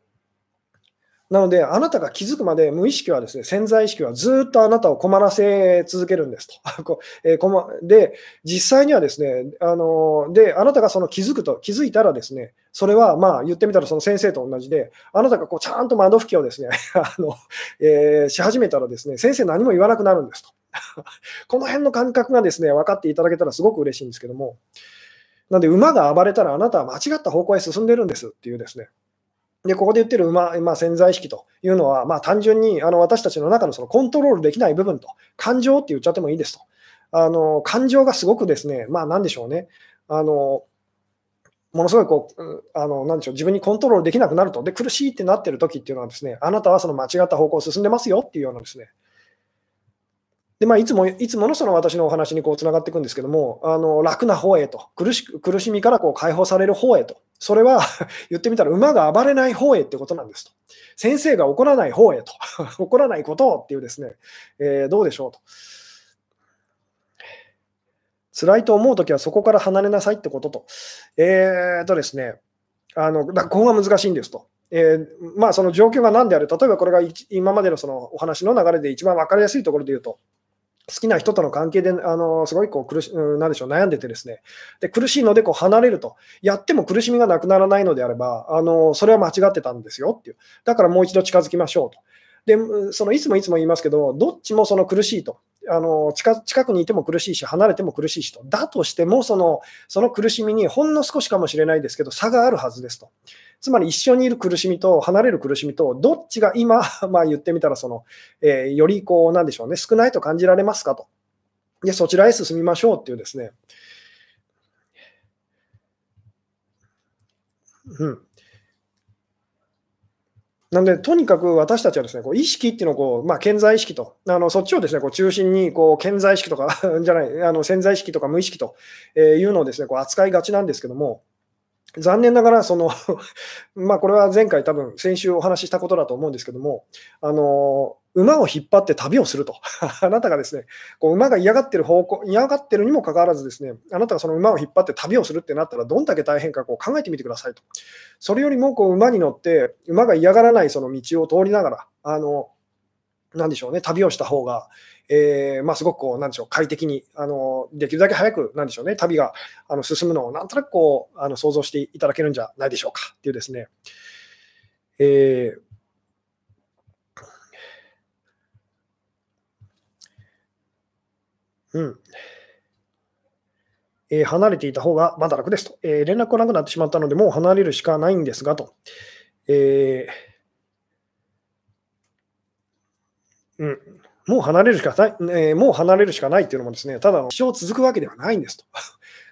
A: なので、あなたが気づくまで無意識はですね、潜在意識はずっとあなたを困らせ続けるんですと。<laughs> えで、実際にはですね、あので、あなたがその気づくと、気づいたらですね、それはまあ言ってみたらその先生と同じで、あなたがこうちゃんと窓拭きをですね、<laughs> あのえー、し始めたらですね、先生何も言わなくなるんですと。<laughs> この辺の感覚がですね、分かっていただけたらすごく嬉しいんですけども、なので馬が暴れたらあなたは間違った方向へ進んでるんですっていうですね、で、ここで言ってる、まあ、潜在意識というのは、まあ、単純にあの私たちの中のそのコントロールできない部分と、感情って言っちゃってもいいですと。あの感情がすごくですね、まあ、なんでしょうね。あのものすごいこう、あのなんでしょう、自分にコントロールできなくなると、で、苦しいってなってる時っていうのはですね、あなたはその間違った方向を進んでますよっていうようなですね、でまあ、いつもいつものその私のお話にこうつながっていくんですけども、あの楽な方へと苦し、苦しみからこう解放される方へと、それは <laughs> 言ってみたら馬が暴れない方へってことなんですと。先生が怒らない方へと、<laughs> 怒らないことをっていうですね、えー、どうでしょうと。辛いと思うときはそこから離れなさいってことと。えーとですね、あのここが難しいんですと。えー、まあ、その状況が何である、例えばこれが今までのそのお話の流れで一番分かりやすいところで言うと、好きな人との関係で、あのすごいこう苦し、なんでしょう、悩んでてですね、で苦しいのでこう離れると、やっても苦しみがなくならないのであれば、あのそれは間違ってたんですよっていう、だからもう一度近づきましょうと。でそのいつもいつも言いますけど、どっちもその苦しいと、あの近くにいても苦しいし、離れても苦しいしと、だとしてもその、その苦しみにほんの少しかもしれないですけど、差があるはずですと。つまり一緒にいる苦しみと離れる苦しみと、どっちが今、<laughs> まあ、言ってみたらその、えー、よりこう、なんでしょうね、少ないと感じられますかと。で、そちらへ進みましょうっていうですね。うん。なんで、とにかく私たちはですね、こう意識っていうのをこう、まあ、健在意識と、あのそっちをですね、こう中心にこう健在意識とか <laughs> じゃない、あの潜在意識とか無意識というのをですね、こう扱いがちなんですけども、残念ながら、その <laughs> まあこれは前回、多分先週お話ししたことだと思うんですけども、あの馬を引っ張って旅をすると、<laughs> あなたがですね、こう馬が嫌がってる方向、嫌がってるにもかかわらず、ですねあなたがその馬を引っ張って旅をするってなったら、どんだけ大変かこう考えてみてくださいと。それよりもこう馬に乗って、馬が嫌がらないその道を通りながら、あのなんでしょうね、旅をした方が、えー、まあ、すごくこう、なんでしょう、快適に、あのできるだけ早く、なんでしょうね、旅があの進むのをなんとなくこうあの想像していただけるんじゃないでしょうかっていうですね、えーうん。えー、離れていた方がまだ楽ですと、えー、連絡がなくなってしまったので、もう離れるしかないんですがと、えーうん、もう離れるしかない、え、もう離れるしかないっていうのもですね、ただ一生続くわけではないんですと。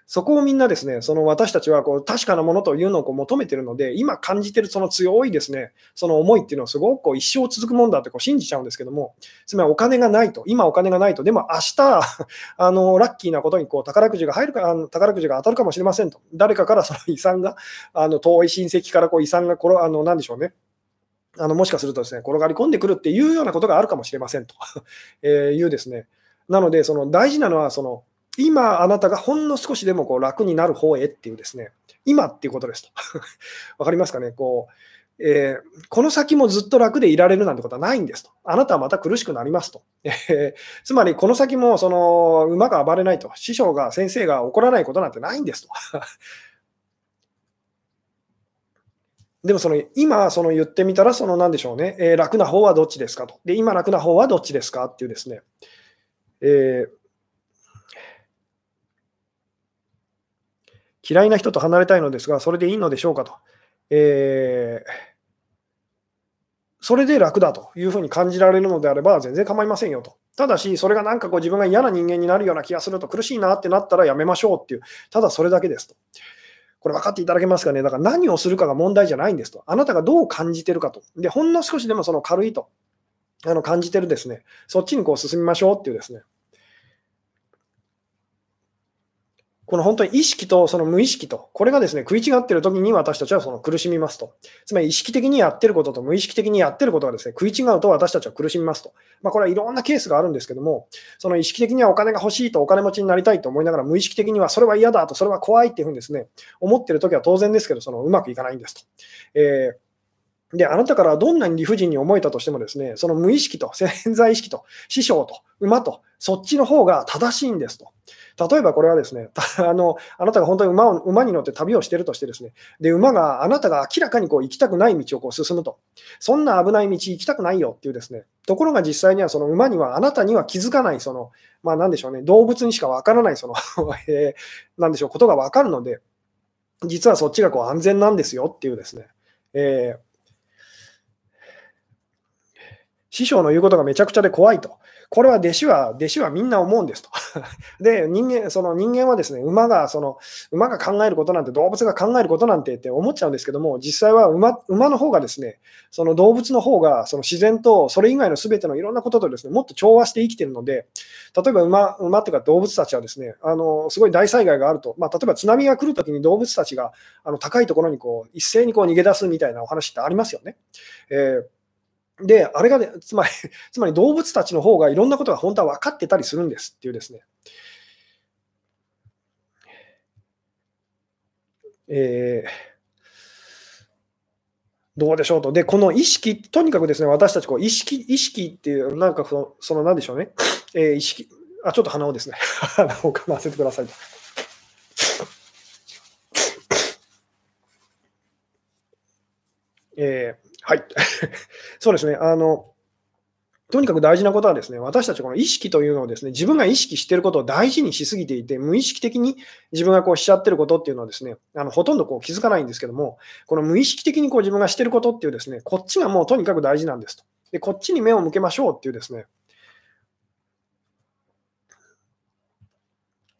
A: そこをみんなですね、その私たちはこう確かなものというのをこう求めているので、今感じているその強いですね、その思いっていうのはすごくこう一生続くもんだってこう信じちゃうんですけども、つまりお金がないと、今お金がないと、でも明日 <laughs> あのラッキーなことにこう宝くじが入るか、あの宝くじが当たるかもしれませんと、誰かからその遺産が、あの遠い親戚からこう遺産がこれあの何でしょうね、あのもしかするとですね、転がり込んでくるっていうようなことがあるかもしれませんと <laughs> えいうですね。なので、その大事なのは、その今あなたがほんの少しでもこう楽になる方へっていうですね、今っていうことですと。<laughs> わかりますかね？こう、えー、この先もずっと楽でいられるなんてことはないんですと。あなたはまた苦しくなりますと。<laughs> えー、つまり、この先もその馬が暴れないと、師匠が、先生が怒らないことなんてないんですと。<laughs> でもその今その言ってみたら、その何でしょうね、えー、楽な方はどっちですかと。で、今楽な方はどっちですかっていうですね、えー、嫌いな人と離れたいのですが、それでいいのでしょうかと。えー、それで楽だというふうに感じられるのであれば、全然構いませんよと。ただし、それがなんかこう自分が嫌な人間になるような気がすると苦しいなってなったらやめましょうっていう、ただそれだけですと。これ分かっていただけますかね？だから何をするかが問題じゃないんですと。あなたがどう感じてるかと。で、ほんの少しでもその軽いとあの感じてるですね、そっちにこう進みましょうっていうですね、この本当に意識とその無意識と、これがですね、食い違っている時に私たちはその苦しみますと。つまり意識的にやってることと無意識的にやってることがですね、食い違うと私たちは苦しみますと。まあ、これはいろんなケースがあるんですけども、その意識的にはお金が欲しいとお金持ちになりたいと思いながら、無意識的にはそれは嫌だと、それは怖いっていうふうにですね、思ってる時は当然ですけど、そのうまくいかないんですと。えーで、あなたからどんなに理不尽に思えたとしてもですね、その無意識と潜在意識と師匠と馬と、そっちの方が正しいんですと。例えばこれはですね、<laughs> あのあなたが本当に馬を馬に乗って旅をしているとしてですね、で馬があなたが明らかにこう行きたくない道をこう進むと、そんな危ない道行きたくないよっていうですね、ところが実際にはその馬にはあなたには気づかない、その、まあなんでしょうね、動物にしかわからないその <laughs> えー、なんでしょう、ことがわかるので、実はそっちがこう安全なんですよっていうですね、えー師匠の言うことがめちゃくちゃで怖いと。これは弟子は、弟子はみんな思うんですと。<laughs> で、人間、その人間はですね、馬が、その、馬が考えることなんて、動物が考えることなんてって思っちゃうんですけども、実際は馬馬の方がですね、その動物の方が、その自然とそれ以外の全てのいろんなこととですね、もっと調和して生きてるので、例えば馬、馬っていうか動物たちはですね、あの、すごい大災害があると、まあ、例えば津波が来るときに動物たちが、あの、高いところにこう、一斉にこう逃げ出すみたいなお話ってありますよね。えーで、あれがね、つまり、<laughs> つまり動物たちの方がいろんなことが本当は分かってたりするんですっていうですね。えー、どうでしょうと。で、この意識、とにかくですね、私たちこう意識、意識っていう、なんかその、その何でしょうね、えー、意識、あ、ちょっと鼻をですね、<laughs> 鼻をかませてくださいと。えー、はい。<laughs> そうですね。あの、とにかく大事なことはですね、私たちこの意識というのをですね、自分が意識していることを大事にしすぎていて、無意識的に自分がこうしちゃってることっていうのはですね、あのほとんどこう気づかないんですけども、この無意識的にこう自分がしてることっていうですね、こっちがもうとにかく大事なんですと。で、こっちに目を向けましょうっていうですね、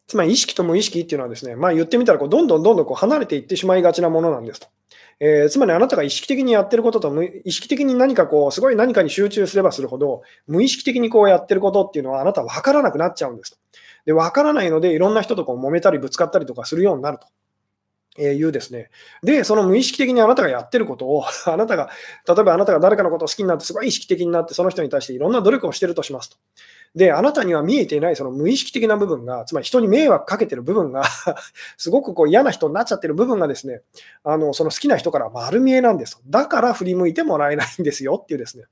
A: つまり意識と無意識っていうのはですね、まあ言ってみたらこうどんどんどんどんこう離れていってしまいがちなものなんですと。えー、つまりあなたが意識的にやってることと、意識的に何かこう、すごい何かに集中すればするほど、無意識的にこうやってることっていうのは、あなたは分からなくなっちゃうんですと。で、分からないので、いろんな人とこう揉めたりぶつかったりとかするようになると。えいうですね。で、その無意識的にあなたがやってることを、<laughs> あなたが、例えばあなたが誰かのことを好きになって、すごい意識的になって、その人に対していろんな努力をしてるとしますと。で、あなたには見えていないその無意識的な部分が、つまり人に迷惑かけてる部分が <laughs> すごくこう嫌な人になっちゃってる部分がですね、あのその好きな人から丸見えなんです。だから振り向いてもらえないんですよっていうですね。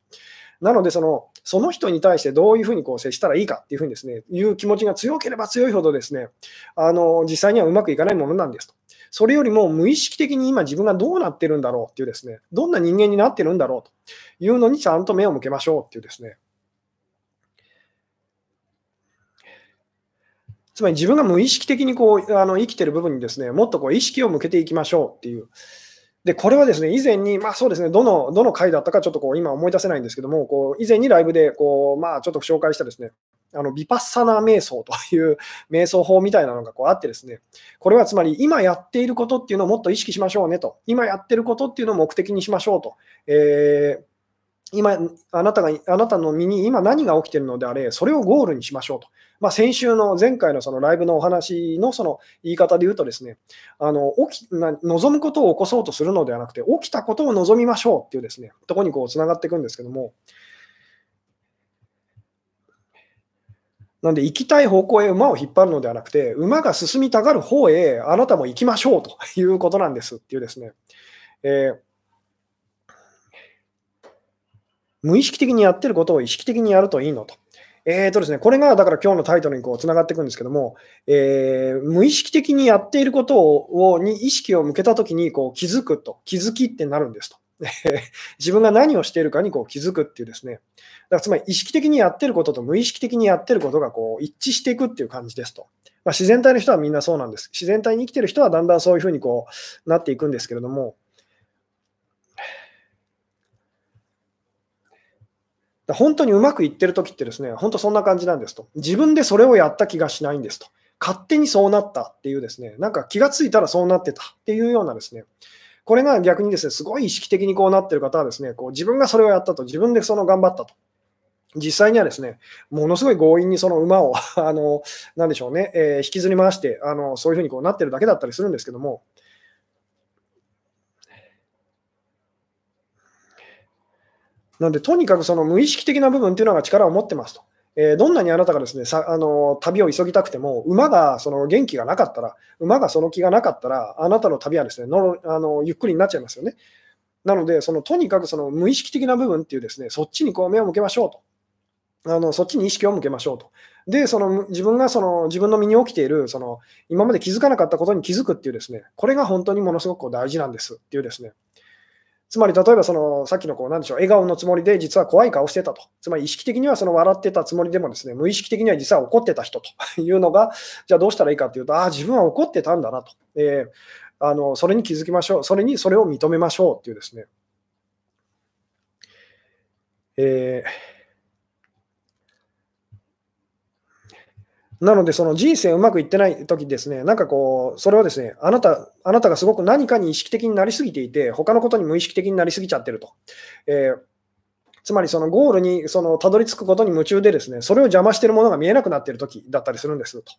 A: なのでその、その人に対してどういうふうにこう接したらいいかっていうふうにですね、いう気持ちが強ければ強いほどですね、あの実際にはうまくいかないものなんですと。それよりも無意識的に今自分がどうなってるんだろうっていうですね、どんな人間になってるんだろうというのにちゃんと目を向けましょうっていうですね、つまり自分が無意識的にこうあの生きてる部分にですね、もっとこう意識を向けていきましょうっていう。で、これはですね、以前に、まあそうですね、どの、どの回だったかちょっとこう今思い出せないんですけども、こう以前にライブでこう、まあちょっと紹介したですね、あのビパッサナー瞑想という <laughs> 瞑想法みたいなのがこうあってですね、これはつまり今やっていることっていうのをもっと意識しましょうねと、今やってることっていうのを目的にしましょうと、えー今、あなたが、あなたの身に今何が起きているのであれ、それをゴールにしましょうと。まあ、先週の前回のそのライブのお話のその言い方で言うとですね、あの起き望むことを起こそうとするのではなくて、起きたことを望みましょうっていうですね、ところにこうつながっていくんですけども、なんで行きたい方向へ馬を引っ張るのではなくて、馬が進みたがる方へあなたも行きましょうということなんですっていうですね、えー無意識的にやってることを意識的にやるといいのと。えーとですね、これがだから今日のタイトルにこうつながっていくんですけども、えー、無意識的にやっていることをに意識を向けたときにこう気づくと、気づきってなるんですと。<laughs> 自分が何をしているかにこう気づくっていうですね、だからつまり意識的にやってることと無意識的にやってることがこう一致していくっていう感じですと。まあ、自然体の人はみんなそうなんです。自然体に生きてる人はだんだんそういうふうにこうなっていくんですけれども、本当にうまくいってる時ってですね、本当そんな感じなんですと。自分でそれをやった気がしないんですと。勝手にそうなったっていうですね、なんか気がついたらそうなってたっていうようなですね、これが逆にですね、すごい意識的にこうなってる方はですね、こう自分がそれをやったと、自分でその頑張ったと。実際にはですね、ものすごい強引にその馬を、あの、なんでしょうね、えー、引きずり回して、あの、そういうふうにこうなってるだけだったりするんですけども、なので、とにかくその無意識的な部分っていうのが力を持ってますと。えー、どんなにあなたがですねさあの旅を急ぎたくても、馬がその元気がなかったら、馬がその気がなかったら、あなたの旅はですねのあのゆっくりになっちゃいますよね。なので、そのとにかくその無意識的な部分っていうですね、そっちにこう目を向けましょうと。あのそっちに意識を向けましょうと。で、その自分がその自分の身に起きているその今まで気づかなかったことに気づくっていうですね、これが本当にものすごく大事なんですっていうですね、つまり例えばそのさっきのこうなんでしょう笑顔のつもりで実は怖い顔してたと。つまり意識的にはその笑ってたつもりでもですね無意識的には実は怒ってた人というのがじゃあどうしたらいいかというとああ自分は怒ってたんだなと、えー、あのそれに気づきましょう。それにそれを認めましょうっていうですね、えーなので、その人生うまくいってない時ですね、なんかこう、それはですね、あなた、あなたがすごく何かに意識的になりすぎていて、他のことに無意識的になりすぎちゃってると。えーつまりそのゴールにそのたどり着くことに夢中でですね、それを邪魔しているものが見えなくなっている時だったりするんですと。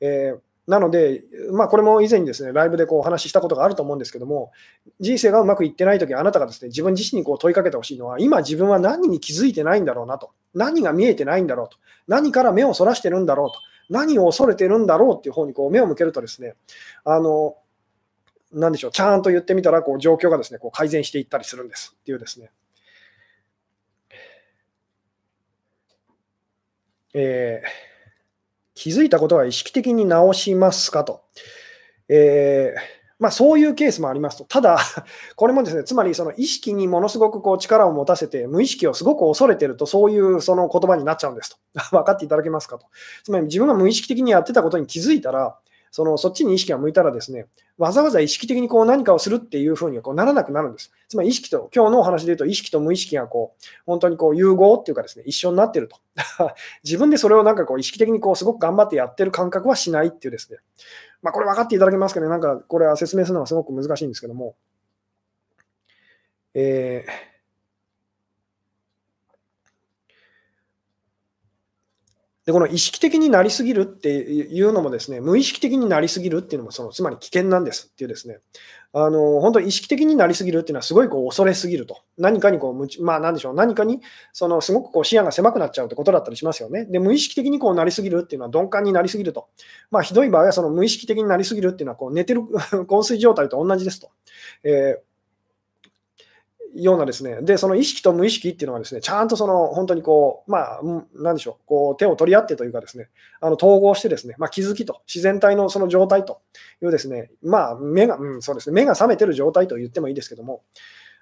A: えーなので、まあ、これも以前にですね、ライブでこうお話ししたことがあると思うんですけども、人生がうまくいってないとき、あなたがですね、自分自身にこう問いかけてほしいのは、今自分は何に気づいてないんだろうなと。何が見えてないんだろうと。何から目をそらしてるんだろうと。何を恐れてるんだろうっていう方にこう目を向けるとですね、あの、なんでしょう、ちゃんと言ってみたら、こう状況がですね、こう改善していったりするんですっていうですね。えー気づいたことは意識的に直しますかと。えーまあ、そういうケースもありますと。ただ、<laughs> これもですね、つまりその意識にものすごくこう力を持たせて、無意識をすごく恐れてると、そういうその言葉になっちゃうんですと。<laughs> 分かっていただけますかと。つまり自分が無意識的にやってたことに気づいたら、そのそっちに意識が向いたらですね、わざわざ意識的にこう何かをするっていうふうにはこうならなくなるんです。つまり意識と、今日のお話で言うと意識と無意識がこう、本当にこう融合っていうかですね、一緒になってると。<laughs> 自分でそれをなんかこう意識的にこうすごく頑張ってやってる感覚はしないっていうですね。まあこれ分かっていただけますか、ね、なんかこれは説明するのはすごく難しいんですけども、えーで、この意識的になりすぎるっていうのもですね、無意識的になりすぎるっていうのも、そのつまり危険なんですっていうですね、あの本当意識的になりすぎるっていうのは、すごいこう恐れすぎると。何かにこう、まあなんでしょう、何かにそのすごくこう視野が狭くなっちゃうってことだったりしますよね。で、無意識的にこうなりすぎるっていうのは鈍感になりすぎると。まあひどい場合は、その無意識的になりすぎるっていうのは、こう寝てる <laughs> 昏睡状態と同じですと。えーようなですね、で、その意識と無意識っていうのはですね、ちゃんとその本当にこう、まあ、なんでしょう、こう手を取り合ってというかですね、あの統合してですね、まあ、気づきと、自然体のその状態というですね、まあ、目が、うん、そうですね、目が覚めてる状態と言ってもいいですけども、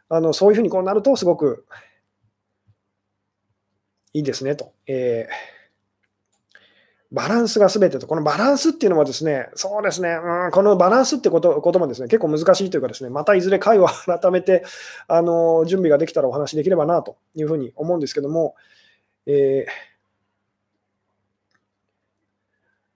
A: あのそういうふうにこうなると、すごくいいですねと。えーバランスが全てと、このバランスっていうのはですね、そうですね、うん、このバランスってことこともですね、結構難しいというかですね、またいずれ会を改めて、あの準備ができたらお話できればなというふうに思うんですけども、えー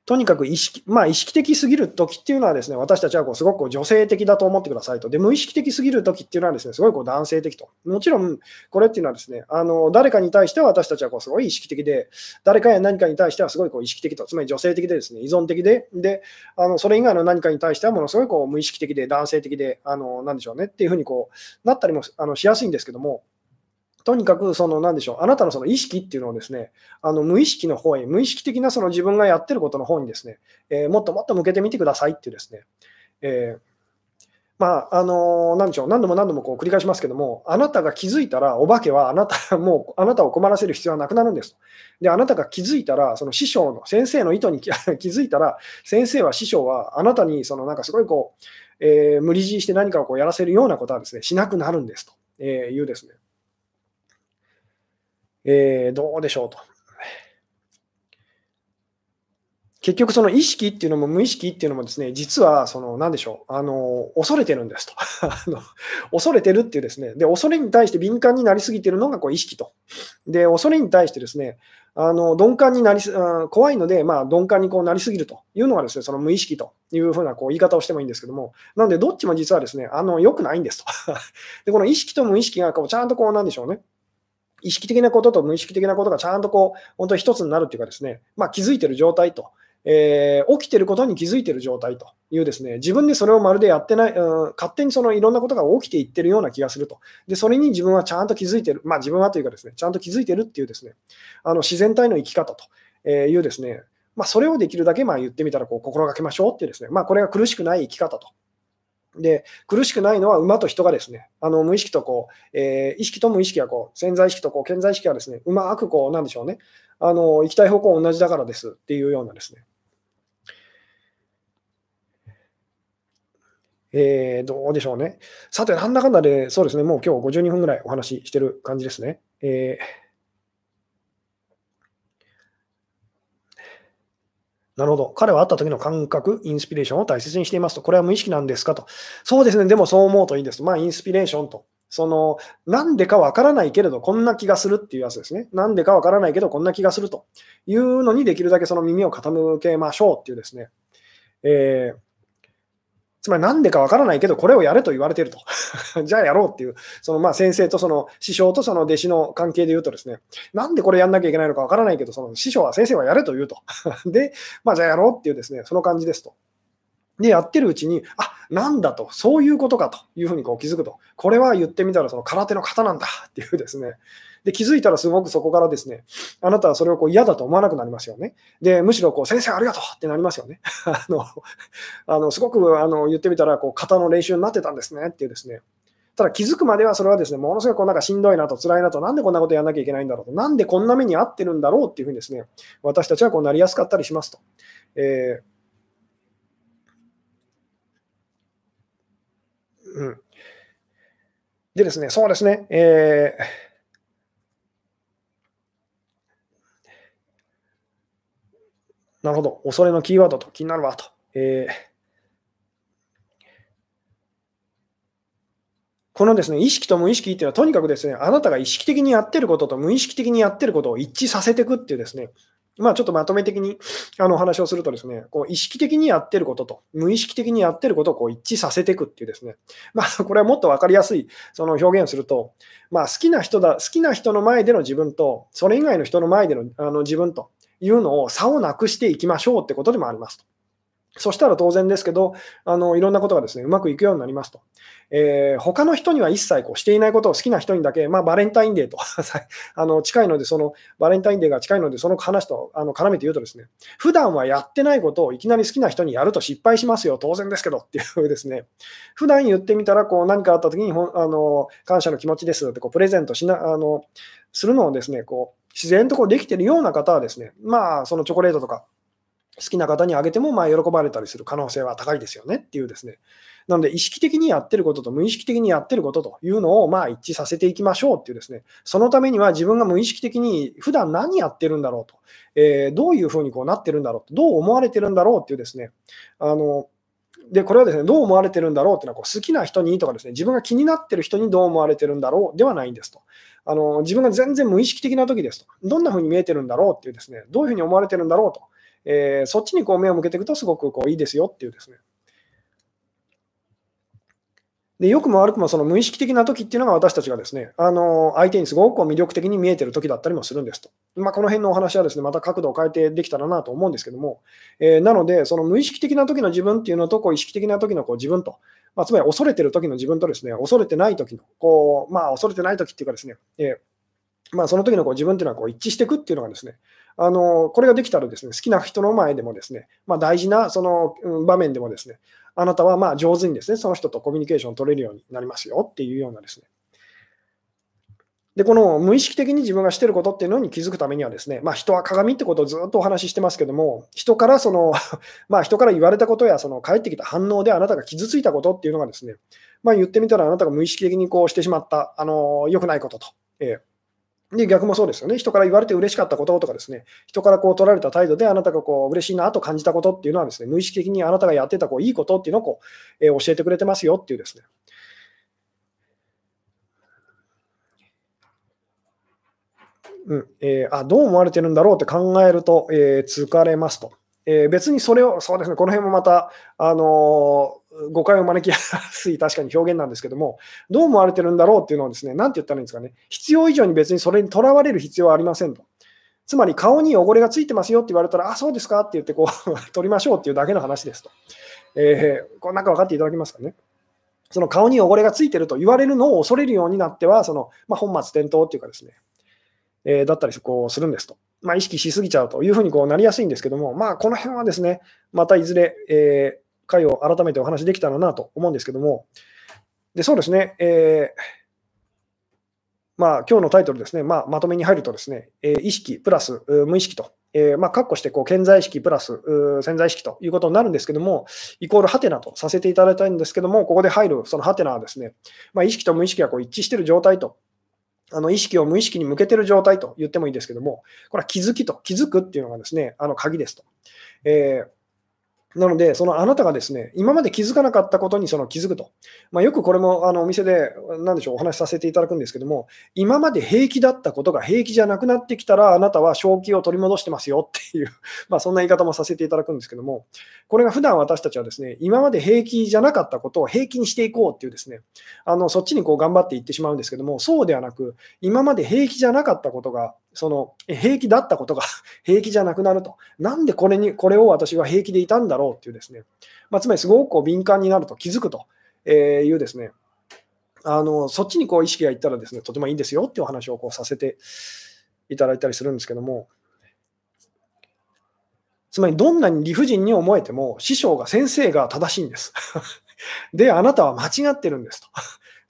A: とにかく意識、まあ、意識的すぎるときっていうのはですね、私たちはこうすごくこう女性的だと思ってくださいと。で、無意識的すぎるときっていうのはですね、すごいこう男性的と。もちろん、これっていうのはですね、あの誰かに対しては私たちはこうすごい意識的で、誰かや何かに対してはすごいこう意識的と、つまり女性的でですね、依存的で、で、あのそれ以外の何かに対してはものすごいこう無意識的で男性的で、あのなんでしょうねっていうふうにこうなったりもあのしやすいんですけども、とにかく、その、なんでしょう、あなたのその意識っていうのをですね、あの無意識の方へ、無意識的なその自分がやってることの方にですね、えー、もっともっと向けてみてくださいっていうですね、えー、まあ、あのなんでしょう、何度も何度もこう繰り返しますけども、あなたが気づいたら、お化けはあなた、<laughs> もうあなたを困らせる必要はなくなるんですで、あなたが気づいたら、その師匠の、先生の意図に <laughs> 気づいたら、先生は師匠はあなたに、そのなんかすごいこう、えー、無理強いして何かをこうやらせるようなことはですね、しなくなるんですとえいうですね、えー、どうでしょうと。結局、その意識っていうのも無意識っていうのもですね、実は、その、なんでしょう、あの、恐れてるんですと。<laughs> あの恐れてるっていうですね、で、恐れに対して敏感になりすぎてるのがこう意識と。で、恐れに対してですね、あの鈍感になりす、怖いので、まあ、鈍感にこうなりすぎるというのがですね、その無意識というふうなこう言い方をしてもいいんですけども、なので、どっちも実はですね、あの、良くないんですと。<laughs> で、この意識と無意識がこうちゃんとこう、なんでしょうね、意識的なことと無意識的なことがちゃんとこう、本当に一つになるっていうかですね、まあ、気づいてる状態と、えー、起きてることに気づいてる状態というですね、自分でそれをまるでやってない、うん、勝手にそのいろんなことが起きていってるような気がすると。で、それに自分はちゃんと気づいてる、まあ自分はというかですね、ちゃんと気づいてるっていうですね、あの自然体の生き方というですね、まあ、それをできるだけまあ言ってみたらこう心がけましょうっていうですね、まあ、これが苦しくない生き方とで、苦しくないのは馬と人がですね、あの無意識とこう、えー、意識と無意識がこう、潜在意識とこう、潜在意識がですね、うまくこう、なんでしょうね、あの行きたい方向同じだからですっていうようなですね。えー、どうでしょうね。さて、なんだかんだで、そうですね、もう今日52分ぐらいお話ししてる感じですね。えーなるほど。彼は会った時の感覚、インスピレーションを大切にしていますと。これは無意識なんですかと。そうですね。でもそう思うといいです。まあ、インスピレーションと。その、なんでかわからないけれど、こんな気がするっていうやつですね。なんでかわからないけど、こんな気がするというのに、できるだけその耳を傾けましょうっていうですね。えーつまりなんでかわからないけど、これをやれと言われてると。<laughs> じゃあやろうっていう、そのまあ先生とその師匠とその弟子の関係で言うとですね、なんでこれやんなきゃいけないのかわからないけど、その師匠は先生はやれと言うと。<laughs> で、まあじゃあやろうっていうですね、その感じですと。で、やってるうちに、あなんだと、そういうことかというふうにこう気づくと。これは言ってみたらその空手の型なんだっていうですね。で、気づいたらすごくそこからですね、あなたはそれをこう嫌だと思わなくなりますよね。で、むしろこう先生ありがとうってなりますよね。<laughs> あの、あのすごくあの言ってみたらこう型の練習になってたんですねっていうですね。ただ気づくまではそれはですね、ものすごくこうなんかしんどいなと辛いなと、なんでこんなことやらなきゃいけないんだろうと、なんでこんな目に遭ってるんだろうっていうふうにですね、私たちはこうなりやすかったりしますと。えーうん。でですね、そうですね、えー、なるほど、恐れのキーワードと気になるわと。えー。このですね、意識と無意識っていうのは、とにかくですね、あなたが意識的にやってることと無意識的にやってることを一致させていくっていうですね、まあ、ちょっとまとめ的にあのお話をするとですね、こう意識的にやってることと無意識的にやってることをこう一致させていくっていうですね、まあ、<laughs> これはもっと分かりやすいその表現をすると、まあ、好きな人だ、好きな人の前での自分と、それ以外の人の前でのあの自分というのを差をなくしていきましょうってことでもありますと。そしたら当然ですけど、あのいろんなことがですねうまくいくようになりますと。えー、他の人には一切こうしていないことを好きな人にだけ、まあ、バレンタインデーと <laughs> あの近いので、そのバレンタインデーが近いので、その話とあの絡めて言うとですね、普段はやってないことをいきなり好きな人にやると失敗しますよ、当然ですけどっていうですね、普段言ってみたらこう何かあった時にあの感謝の気持ちですってこうプレゼントしなあのするのをですね、こう自然とこうできてるような方はですね、まあ、そのチョコレートとか好きな方にあげてもまあ喜ばれたりする可能性は高いですよねっていうですね。なので、意識的にやってることと無意識的にやってることというのをまあ一致させていきましょうっていうですね、そのためには自分が無意識的に普段何やってるんだろうと、えー、どういうふうにこうなってるんだろうと、どう思われてるんだろうっていうですね、あので、これはですね、どう思われてるんだろうっていうのはこう好きな人にとかですね、自分が気になってる人にどう思われてるんだろうではないんですと。あの自分が全然無意識的な時ですと。どんな風に見えてるんだろうっていうですね、どういうふうに思われてるんだろうと。えー、そっちにこう目を向けていくとすごくこういいですよっていうですね。で良くも悪くもその無意識的な時っていうのが私たちがですね、あの相手にすごく魅力的に見えてる時だったりもするんですと。まあ、この辺のお話はですね、また角度を変えてできたらなと思うんですけども、えー、なので、その無意識的な時の自分っていうのと、こう意識的な時のこう自分と、まあ、つまり恐れてる時の自分とですね、恐れてない時の、こう、まあ、恐れてない時っていうかですね、えー、まあ、その時のこう自分っていうのはこう一致していくっていうのがですね、あのこれができたらですね、好きな人の前でもですね、まあ、大事なその場面でもですね、あなたはまあ上手にですね、その人とコミュニケーションを取れるようになりますよっていうようなですね。で、この無意識的に自分がしてることっていうのに気づくためにはですね、まあ、人は鏡ってことをずっとお話ししてますけども、人からその、<laughs> まあ、人から言われたことや、その返ってきた反応であなたが傷ついたことっていうのがですね、まあ、言ってみたらあなたが無意識的にこうしてしまった、あの良くないことと、えーで、逆もそうですよね。人から言われて嬉しかったこととかですね、人からこう取られた態度であなたがこう嬉しいなと感じたことっていうのはですね、無意識的にあなたがやってたこういいことっていうのをこう、えー、教えてくれてますよっていうですね。うんえー、あどう思われてるんだろうって考えると、えー、疲れますと。えー、別にそれを、そうですね、この辺もまた、あの誤解を招きやすい <laughs> 確かに表現なんですけども、どう思われてるんだろうっていうのはですね、なんて言ったらいいんですかね、必要以上に別にそれにとらわれる必要はありませんと。つまり顔に汚れがついてますよって言われたら、あ、そうですかって言ってこう <laughs> 取りましょうっていうだけの話ですと。えー、これなんか分かっていただけますかね。その顔に汚れがついてると言われるのを恐れるようになっては、そのまあ、本末転倒っていうかですね、えー、だったりこうするんですと。まあ、意識しすぎちゃうというふうにこうなりやすいんですけども、まあ、この辺はですね、またいずれ、えー、回を改めてお話できたらなと思うんですけども、でそうですね、えー、まあ今日のタイトルですね、まあ、まとめに入るとですね、えー、意識プラス無意識と、えー、まあ、括弧してこう健在意識プラス潜在意識ということになるんですけども、イコールハテナとさせていただいたいんですけども、ここで入るそのハテナはですね、まあ、意識と無意識がこう一致している状態とあの意識を無意識に向けてる状態と言ってもいいですけども、これは気づきと、気づくっていうのがですね、あの鍵ですと。えーなので、そのあなたがですね、今まで気づかなかったことにその気づくと。まあ、よくこれもあのお店で、なんでしょう、お話しさせていただくんですけども、今まで平気だったことが平気じゃなくなってきたら、あなたは正気を取り戻してますよっていう、<laughs> まあ、そんな言い方もさせていただくんですけども、これが普段私たちはですね、今まで平気じゃなかったことを平気にしていこうっていうですね、あのそっちにこう頑張っていってしまうんですけども、そうではなく、今まで平気じゃなかったことが、その平気だったことが <laughs> 平気じゃなくなると。なんでこれに、これを私は平気でいたんだろうっていうですね、まあ、つまりすごくこう敏感になると気づくというですね、あのそっちにこう意識がいったらですね、とてもいいんですよっていうお話をこうさせていただいたりするんですけども、つまりどんなに理不尽に思えても、師匠が先生が正しいんです。<laughs> で、あなたは間違ってるんですと。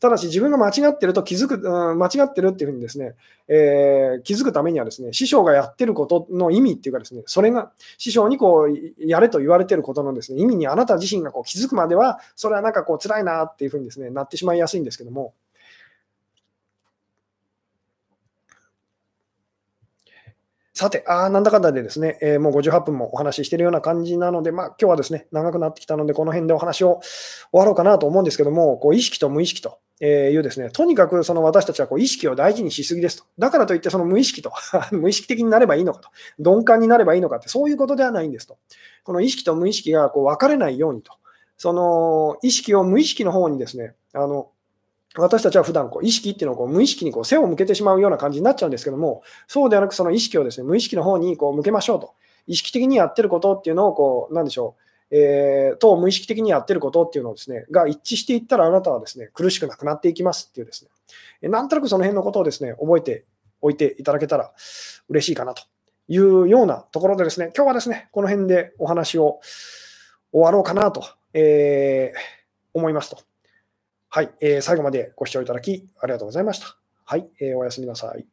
A: ただし、自分が間違ってると気づく、うん、間違ってるっていうふうにですね、えー、気づくためにはですね、師匠がやってることの意味っていうかですね、それが師匠にこう、やれと言われてることのですね、意味にあなた自身がこう気づくまでは、それはなんかこう辛いなっていうふうにですね、なってしまいやすいんですけども、さて、ああなんだかんだでですね、えー、もう58分もお話ししているような感じなので、まあ、今日はですね、長くなってきたので、この辺でお話を終わろうかなと思うんですけども、こう意識と無意識というですね、とにかくその私たちはこう意識を大事にしすぎですと。だからといって、その無意識と、<laughs> 無意識的になればいいのかと、鈍感になればいいのかって、そういうことではないんですと。この意識と無意識がこう分かれないようにと。その意識を無意識の方にですね、あの私たちは普段こう意識っていうのをこう無意識にこう背を向けてしまうような感じになっちゃうんですけども、そうではなくその意識をですね無意識の方にこう向けましょうと。意識的にやってることっていうのをこう、なんでしょう、えー、と無意識的にやってることっていうのをですね、が一致していったらあなたはですね、苦しくなくなっていきますっていうですね、なんとなくその辺のことをですね、覚えておいていただけたら嬉しいかなというようなところでですね、今日はですね、この辺でお話を終わろうかなと、えー、思いますと。はい、えー、最後までご視聴いただきありがとうございました。はい、えー、おやすみなさい。